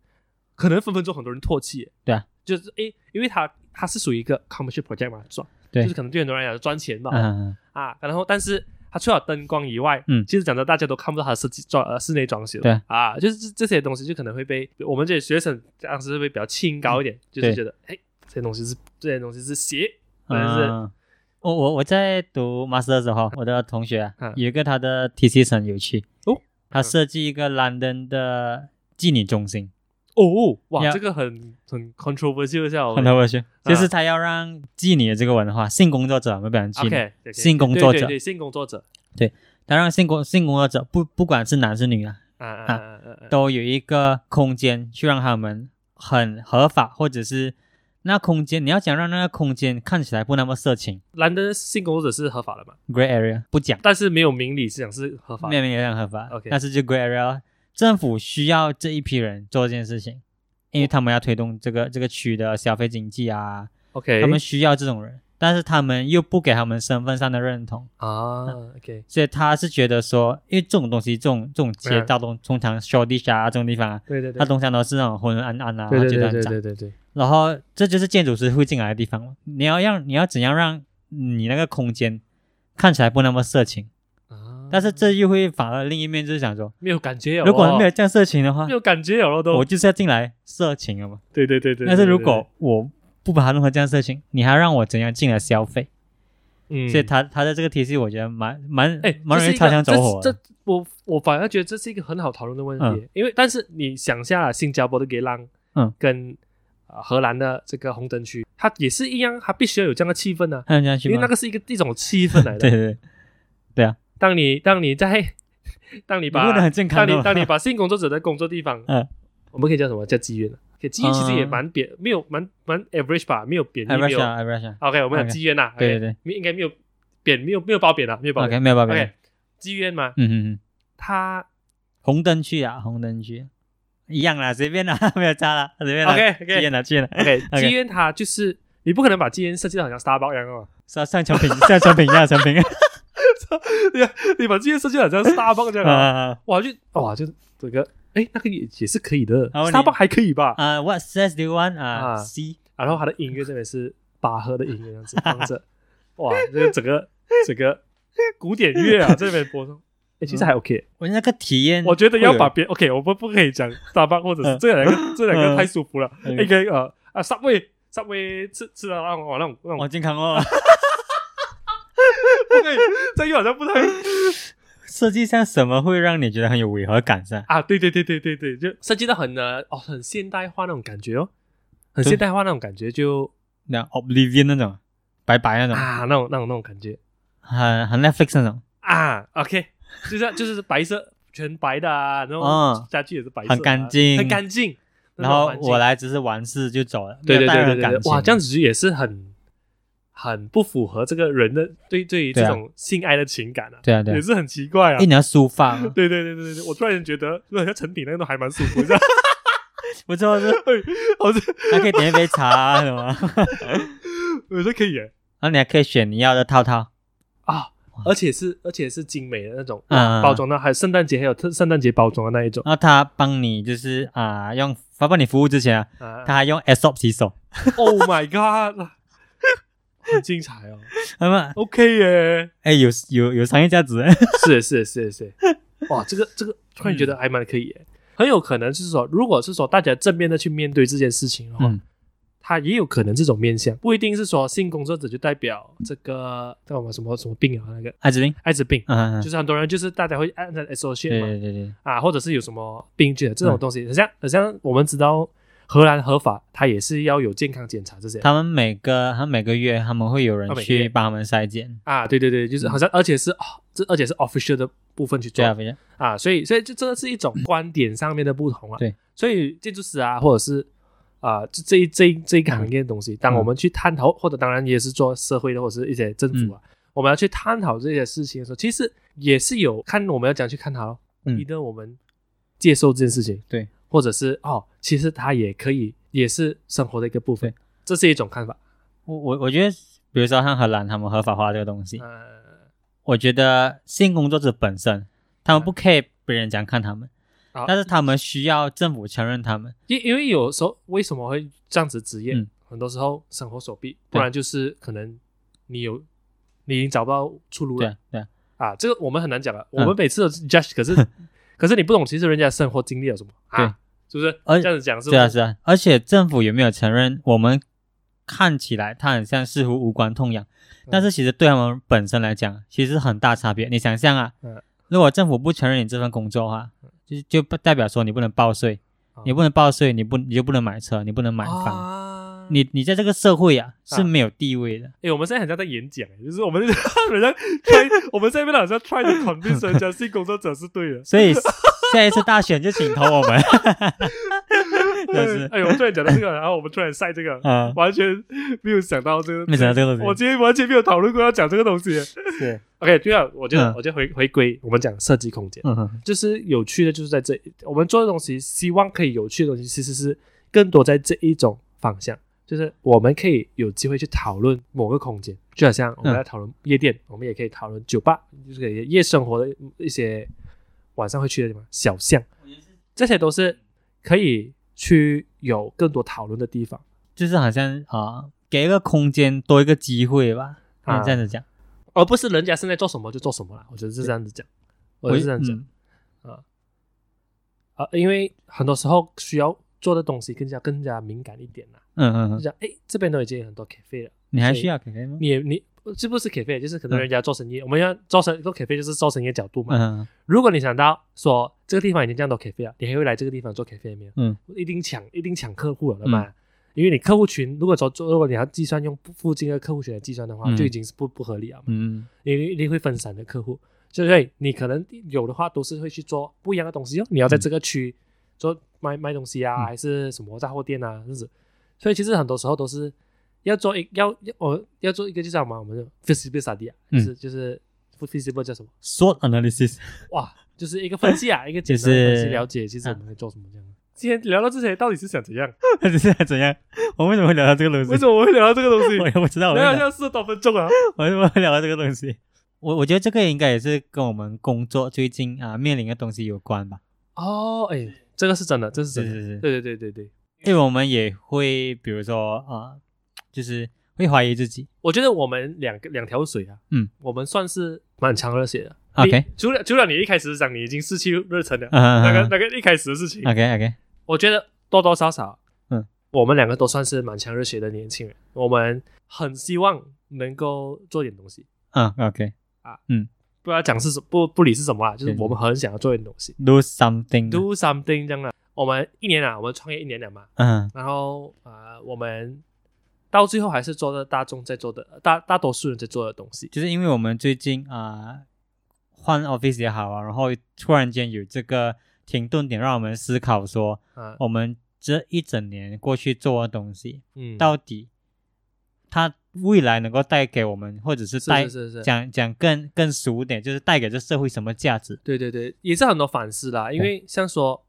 Speaker 1: 可能分分钟很多人唾弃，
Speaker 2: 对啊，
Speaker 1: 就是诶，因为它它是属于一个 commercial project 嘛，赚，就是可能对很多人来讲赚钱嘛，
Speaker 2: 嗯，
Speaker 1: 啊，然后但是它除了灯光以外，
Speaker 2: 嗯。
Speaker 1: 其实讲的大家都看不到它的设计装呃室内装修，
Speaker 2: 对。
Speaker 1: 啊，就是这这些东西就可能会被我们这些学生当时会比较清高一点，就是觉得哎，这些东西是这些东西是邪，或者是
Speaker 2: 嗯，我我我在读 master 的时候，我的同学啊
Speaker 1: 嗯。
Speaker 2: 有一个他的 thesis 很有趣
Speaker 1: 哦，
Speaker 2: 他设计一个 London 的妓女中心，
Speaker 1: 哦，哇，
Speaker 2: 呀。
Speaker 1: 这个很很 controversial 一下哦。
Speaker 2: 很多趣，就是他要让妓女的这个文化，性工作者我们不讲妓女
Speaker 1: ，OK，
Speaker 2: 性工作者。
Speaker 1: 对对对性工作者，对
Speaker 2: 他让性工性工作者不不管是男是女啊，
Speaker 1: 啊啊啊
Speaker 2: 都有一个空间去让他们很合法，或者是那空间你要讲让那个空间看起来不那么色情。
Speaker 1: 兰登性工作者是合法的嘛
Speaker 2: ？，gray area 不讲。
Speaker 1: 但是没有明理是讲是合法的。
Speaker 2: 没有没有任何合法
Speaker 1: OK
Speaker 2: 但是就 gray area，政府需要这一批人做这件事情，因为他们要推动这个这个区的消费经济啊
Speaker 1: ，OK，
Speaker 2: 他们需要这种人，但是他们又不给他们身份上的认同，
Speaker 1: 啊，OK，
Speaker 2: 所以他是觉得说，因为这种东西，这种这种街
Speaker 1: 嗯
Speaker 2: 道通通常 i s h 啊这种地方啊，
Speaker 1: 对对对，
Speaker 2: 它通常都是那种昏昏暗暗啊，
Speaker 1: 对对对
Speaker 2: 觉得很脏
Speaker 1: 对对对对，
Speaker 2: 然后这就是建筑师会进来的地方嘛。你要让你要怎样让你那个空间看起来不那么色情，
Speaker 1: 啊，
Speaker 2: 但是这又会反而另一面就是想说，
Speaker 1: 没有感觉有，
Speaker 2: 如果没有这样色情的话
Speaker 1: 没，有感觉有了都
Speaker 2: 我，就是要进来色情了嘛。
Speaker 1: 对对对对。
Speaker 2: 但是如果我不把它弄成这样色情，你还让我怎样进来消费？
Speaker 1: 嗯，
Speaker 2: 所以他他的这个体系，我觉得蛮蛮
Speaker 1: 哎，
Speaker 2: 蛮容易擦枪走火的。
Speaker 1: 这这我我反而觉得这是一个很好讨论的问题，
Speaker 2: 嗯
Speaker 1: 因为但是你想下新加坡的给浪，
Speaker 2: 嗯，
Speaker 1: 跟呃荷兰的这个红灯区，它也是一样，它必须要有这样的气氛呢、
Speaker 2: 还有这样去吗
Speaker 1: 因为那？个是一个一种气氛来的。
Speaker 2: 对 对对，
Speaker 1: 当你当你在 当你把
Speaker 2: 你问的很健康的
Speaker 1: 当你当你把性工作者的工作地方，
Speaker 2: 嗯，
Speaker 1: 我们可以叫什么？叫妓院啊？可以妓院其实也蛮扁，没有蛮蛮 average 吧，没有贬义，没有。
Speaker 2: 啊 average 啊。
Speaker 1: OK，我们讲
Speaker 2: OK
Speaker 1: 妓院呐，
Speaker 2: 对
Speaker 1: OK，
Speaker 2: 对。对
Speaker 1: 应该没有贬，没有没有褒贬啊，没有褒贬。
Speaker 2: ，OK 没有办法。
Speaker 1: OK，妓院嘛，
Speaker 2: 嗯嗯嗯，
Speaker 1: 它
Speaker 2: 红灯区啊，红灯区。一样啦，随便啦，没有差啦，随便啦。
Speaker 1: OK，OK。
Speaker 2: 去啦去啦。OK，OK
Speaker 1: 妓院它就是你不可能把妓院设计的好像 Starbucks 一样哦，
Speaker 2: 像像成品像成品一样成品。
Speaker 1: 你把妓院设计的好像 Starbucks 这样啊，
Speaker 2: 啊
Speaker 1: 哇就哇就这个哎那个也也是可以的
Speaker 2: 然后你
Speaker 1: ，Starbucks 还可以吧？
Speaker 2: 啊，What says do you want 啊
Speaker 1: 啊
Speaker 2: ？C。
Speaker 1: 然后它的音乐这边是巴赫的音乐这样子放着，哇，这个整个整个古典乐啊这边播送，哎其实还 OK，
Speaker 2: 我那个体验，
Speaker 1: 我觉得要把别 OK，我们不可以讲 Starbucks 或者是
Speaker 2: 嗯。
Speaker 1: 这两个这两个
Speaker 2: 嗯。
Speaker 1: 太舒服了，
Speaker 2: 嗯。
Speaker 1: 应该呃啊 Subway Subway 吃吃了那种那种那种
Speaker 2: 好健康哦。
Speaker 1: 不可以，这个好像不太
Speaker 2: 设计上什么会让你觉得很有违和感噻？
Speaker 1: 啊，对对对对对对，就设计的很呃哦，很现代化那种感觉哦，很现代化那种感觉就
Speaker 2: 那 Oblivion 那种白白那种，
Speaker 1: 啊那种那种那种感觉。
Speaker 2: 很很 Netflix 那种，
Speaker 1: 啊，OK，就是就是白色全白的啊，然后
Speaker 2: 嗯。
Speaker 1: 家具也是白色的啊，
Speaker 2: 很干净。
Speaker 1: 很干净。
Speaker 2: 然后我来只是完事就走了，
Speaker 1: 对对对对对哇，这样子也是很很不符合这个人的对对于这种性爱的情感啊，
Speaker 2: 对啊对啊，
Speaker 1: 也是很奇怪啊。
Speaker 2: 哎，。你要抒发 嘛，
Speaker 1: 对对对对对对，我突然觉得，好像成品那个都还蛮舒服，这样，
Speaker 2: 不错，是
Speaker 1: 我是
Speaker 2: 还可以点一杯茶啊什么，
Speaker 1: 我觉得可以耶。
Speaker 2: 然后你还可以选你要的套套，
Speaker 1: 啊，而且是而且是精美的那种
Speaker 2: 嗯
Speaker 1: 包装的，还有圣诞节还有特圣诞节包装的那一种。
Speaker 2: 然后他帮你就是啊用，他帮你服务之前啊，
Speaker 1: 啊。
Speaker 2: 他还用 Aesop 洗手
Speaker 1: ，，Oh my god，很精彩哦
Speaker 2: 那么
Speaker 1: ，OK 耶，
Speaker 2: 哎有有有商业价值，
Speaker 1: 是是是是，哇，这个这个突然觉得还蛮可以耶，很有可能是说，如果是说大家正面的去面对这件事情的话，
Speaker 2: 嗯
Speaker 1: 它也有可能这种面向，不一定是说性工作者就代表这个叫什么什么什么病啊，那个
Speaker 2: 艾滋病，
Speaker 1: 艾滋病，
Speaker 2: 嗯，
Speaker 1: 就是很多人就是大家会按照 associate
Speaker 2: 对
Speaker 1: 嘛，
Speaker 2: 对对对，
Speaker 1: 啊，或者是有什么病菌这种
Speaker 2: 嗯。
Speaker 1: 东西，很像很像我们知道荷兰合法，它也是要有健康检查这些。
Speaker 2: 他们每个他每个月他们会有人去帮他们筛检，
Speaker 1: 啊，对对对，就是好像而且是啊，这而且是 official 的部分去做。
Speaker 2: 对啊，
Speaker 1: 啊，所以所以这这是一种观点上面的不同啊。
Speaker 2: 对，
Speaker 1: 所以建筑师啊，或者是啊，这这一这一这一个行业的东西，当我们去探讨，或者当然也是做社会的或者是一些政府啊，我们要去探讨这些事情的时候，其实也是有看我们要怎样去看它咯。
Speaker 2: 嗯。
Speaker 1: 一个我们接受这件事情，
Speaker 2: 对，
Speaker 1: 或者是哦，其实它也可以，也是生活的一个部分，这是一种看法。
Speaker 2: 我我我觉得，比如说像荷兰他们合法化这个东西，
Speaker 1: 呃，
Speaker 2: 我觉得性工作者本身他们不 care 别人怎样看他们，
Speaker 1: 好
Speaker 2: 但是他们需要政府承认他们，
Speaker 1: 因因为有时候为什么会这样子职业？
Speaker 2: 嗯
Speaker 1: 很多时候生活所逼，不然就是可能你有你已经找不到出路了
Speaker 2: 对啊对啊，
Speaker 1: 啊这个我们很难讲啊。我
Speaker 2: 嗯
Speaker 1: 们每次都 judge，可是可是你不懂，其实人家生活经历了什么？啊？是不是？
Speaker 2: 而
Speaker 1: 这样子讲是不
Speaker 2: 对啊是啊，而且政府有没有承认我们看起来他很像似乎无关痛痒，但是其实对他们本身来讲，其实很大差别。你想象啊
Speaker 1: 嗯，
Speaker 2: 如果政府不承认你这份工作的话，就就不代表说你不能报税，
Speaker 1: 啊
Speaker 2: 你不能报税，你不你就不能买车，你不能买房。
Speaker 1: 啊
Speaker 2: 你你在这个社会啊是
Speaker 1: 啊。
Speaker 2: 没有地位的，
Speaker 1: 哎，我们现在很像在演讲，就是我们 好像 try，我们这边好像 try to convince 人家性工作者是对的。
Speaker 2: 所以下一次大选就请投我们。就是。
Speaker 1: 哎呦，我突然讲到这个，然后我们突然晒这个，
Speaker 2: 啊，
Speaker 1: 完全没有想到这个，
Speaker 2: 没想到这个东西。
Speaker 1: 我今天完全没有讨论过要讲这个东西。
Speaker 2: 是
Speaker 1: ，OK，对啊，我觉得，
Speaker 2: 嗯。
Speaker 1: 我觉得回回归我们讲设计空间，
Speaker 2: 嗯哼，
Speaker 1: 就是有趣的，就是在这我们做的东西，希望可以有趣的东西，其实是更多在这一种方向，就是我们可以有机会去讨论某个空间，就好像我们
Speaker 2: 嗯。
Speaker 1: 在讨论夜店，我们也可以讨论酒吧，就是给夜生活的一些晚上会去的地方，小巷，这些都是可以去有更多讨论的地方。
Speaker 2: 就是好像啊，给一个空间，多一个机会吧，
Speaker 1: 啊。
Speaker 2: 啊，这样子讲，
Speaker 1: 而不是人家现在做什么就做什么了。我觉得是这样子。讲，我是这样讲。
Speaker 2: 嗯。
Speaker 1: 啊，因为很多时候需要做的东西更加更加敏感一点啦。
Speaker 2: 嗯嗯嗯，
Speaker 1: 就讲，哎，这边都已经有很多 cafe 了，
Speaker 2: 你还需要可以吗？
Speaker 1: 你你这不是 cafe，就是可能
Speaker 2: 嗯
Speaker 1: 人家做生意，我们要做生做 cafe 就是做生意的角度嘛。
Speaker 2: 嗯
Speaker 1: 如果你想到说这个地方已经这样多 cafe 了，你还会来这个地方做 cafe 没有？
Speaker 2: 嗯，
Speaker 1: 一定抢一定抢客户了的嘛。因为你客户群如果说做如果你要计算用附近的客户群来计算的话，
Speaker 2: 嗯
Speaker 1: 就已经是不不合理了嘛。
Speaker 2: 嗯
Speaker 1: 你你一定会分散的客户，所以你可能有的话都是会去做不一样的东西哦。你要在这个区做卖卖东西啊，
Speaker 2: 嗯
Speaker 1: 还是什么杂货店啊，这样子。所以其实很多时候都是要做一要要我要做一个就叫什么，我们就 feasibility study 啊，
Speaker 2: 嗯
Speaker 1: 就是就是 feasible 叫什么
Speaker 2: ？，SWOT analysis，
Speaker 1: 哇，就是一个分析啊，一个简单的分析了解，其实我们在做什么这样。今天聊到这些，到底是想怎样？
Speaker 2: 这 是怎样？我为什么会聊到这个东西？
Speaker 1: 为什么我会聊到这个东西？
Speaker 2: 我也不知道，我
Speaker 1: 聊像四十多分钟啊！
Speaker 2: 我为什么会聊到这个东西？我我觉得这个应该也是跟我们工作最近啊面临的东西有关吧。
Speaker 1: 哦，哎，这个是真的，这是真的。
Speaker 2: 是是是，
Speaker 1: 对对对对对。
Speaker 2: 因为我们也会，比如说啊、就是会怀疑自己。
Speaker 1: 我觉得我们两个两条水啊，
Speaker 2: 嗯，
Speaker 1: 我们算是蛮强热血的。
Speaker 2: OK
Speaker 1: 除了除了你一开始讲你已经失去热忱了，
Speaker 2: 嗯
Speaker 1: 那个那个一开始的事情
Speaker 2: ，OK OK，
Speaker 1: 我觉得多多少少，
Speaker 2: 嗯，
Speaker 1: 我们两个都算是蛮强热血的年轻人，我们很希望能够做点东西，
Speaker 2: 嗯 OK，
Speaker 1: 不要讲是什不不理是什么啊，就是我们很想要做点东西。
Speaker 2: Do
Speaker 1: something，，do something 这样的。我们一年啊，我们创业一年了嘛，
Speaker 2: 嗯。
Speaker 1: 然后啊、呃我们到最后还是做的大众在做的大大多数人在做的东西，
Speaker 2: 就是因为我们最近啊、换 office 也好啊，然后突然间有这个停顿点，让我们思考说，
Speaker 1: 啊，
Speaker 2: 我们这一整年过去做的东西，
Speaker 1: 嗯，
Speaker 2: 到底它未来能够带给我们，或者是
Speaker 1: 是
Speaker 2: 带
Speaker 1: 是是是，
Speaker 2: 讲讲更更俗一点，就是带给这社会什么价值？
Speaker 1: 对对对，也是很多反思啦。因为像说，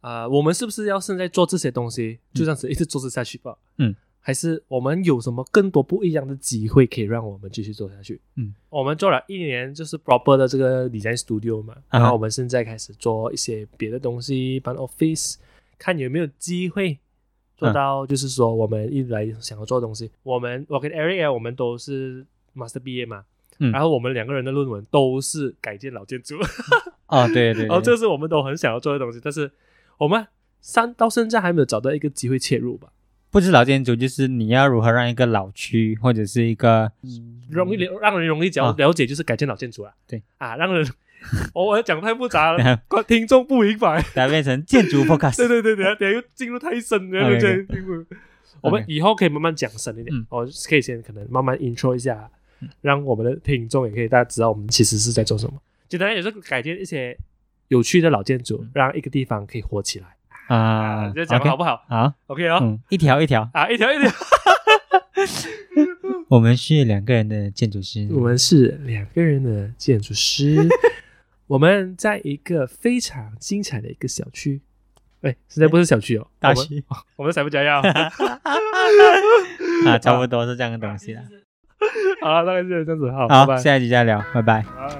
Speaker 1: 啊、我们是不是要现在做这些东西，就这样子一直做下去吧？
Speaker 2: 嗯，
Speaker 1: 还是我们有什么更多不一样的机会可以让我们继续做下去？
Speaker 2: 嗯，
Speaker 1: 我们做了一年就是 proper 的这个 design studio 嘛，
Speaker 2: 啊
Speaker 1: 然后我们现在开始做一些别的东西，办 office，看有没有机会。做
Speaker 2: 嗯。
Speaker 1: 到就是说，我们一直来想要做的东西，我们我跟 Eric 啊，我们都是 master 毕业嘛，
Speaker 2: 嗯。
Speaker 1: 然后我们两个人的论文都是改建老建筑，
Speaker 2: 哦，对对对，
Speaker 1: 然后这是我们都很想要做的东西，但是我们三到现在还没有找到一个机会切入吧，
Speaker 2: 不止老建筑，就是你要如何让一个老区或者是一个
Speaker 1: 容易了让人容易了
Speaker 2: 啊。
Speaker 1: 了解就是改建老建筑啊，
Speaker 2: 对。
Speaker 1: 啊，让人我 我讲太复杂了，观听众不明白，
Speaker 2: 改变成建筑 podcast。
Speaker 1: 对对对，等下等下又进入太深了对对对我们以后可以慢慢讲深一点
Speaker 2: 嗯，
Speaker 1: 我可以先可能慢慢 intro 一下，让我们的听众也可以大家知道我们其实是在做什么。简单也是改建一些有趣的老建筑，让一个地方可以活起来。
Speaker 2: 啊
Speaker 1: 这讲的好不好？
Speaker 2: 好
Speaker 1: ，？OK 哦，
Speaker 2: 嗯，一条一条，
Speaker 1: 啊，一条一条。
Speaker 2: 我们是两个人的建筑师，
Speaker 1: 我们是两个人的建筑师，我们在一个非常精彩的一个小区。哎，现在不是小区哦，
Speaker 2: 大区
Speaker 1: 我们才 不加药。
Speaker 2: 啊，差不多是这样的东西了。
Speaker 1: 好了，大概是这样子，好，
Speaker 2: 好，
Speaker 1: 拜拜。
Speaker 2: 下一集再聊，拜拜。
Speaker 1: 拜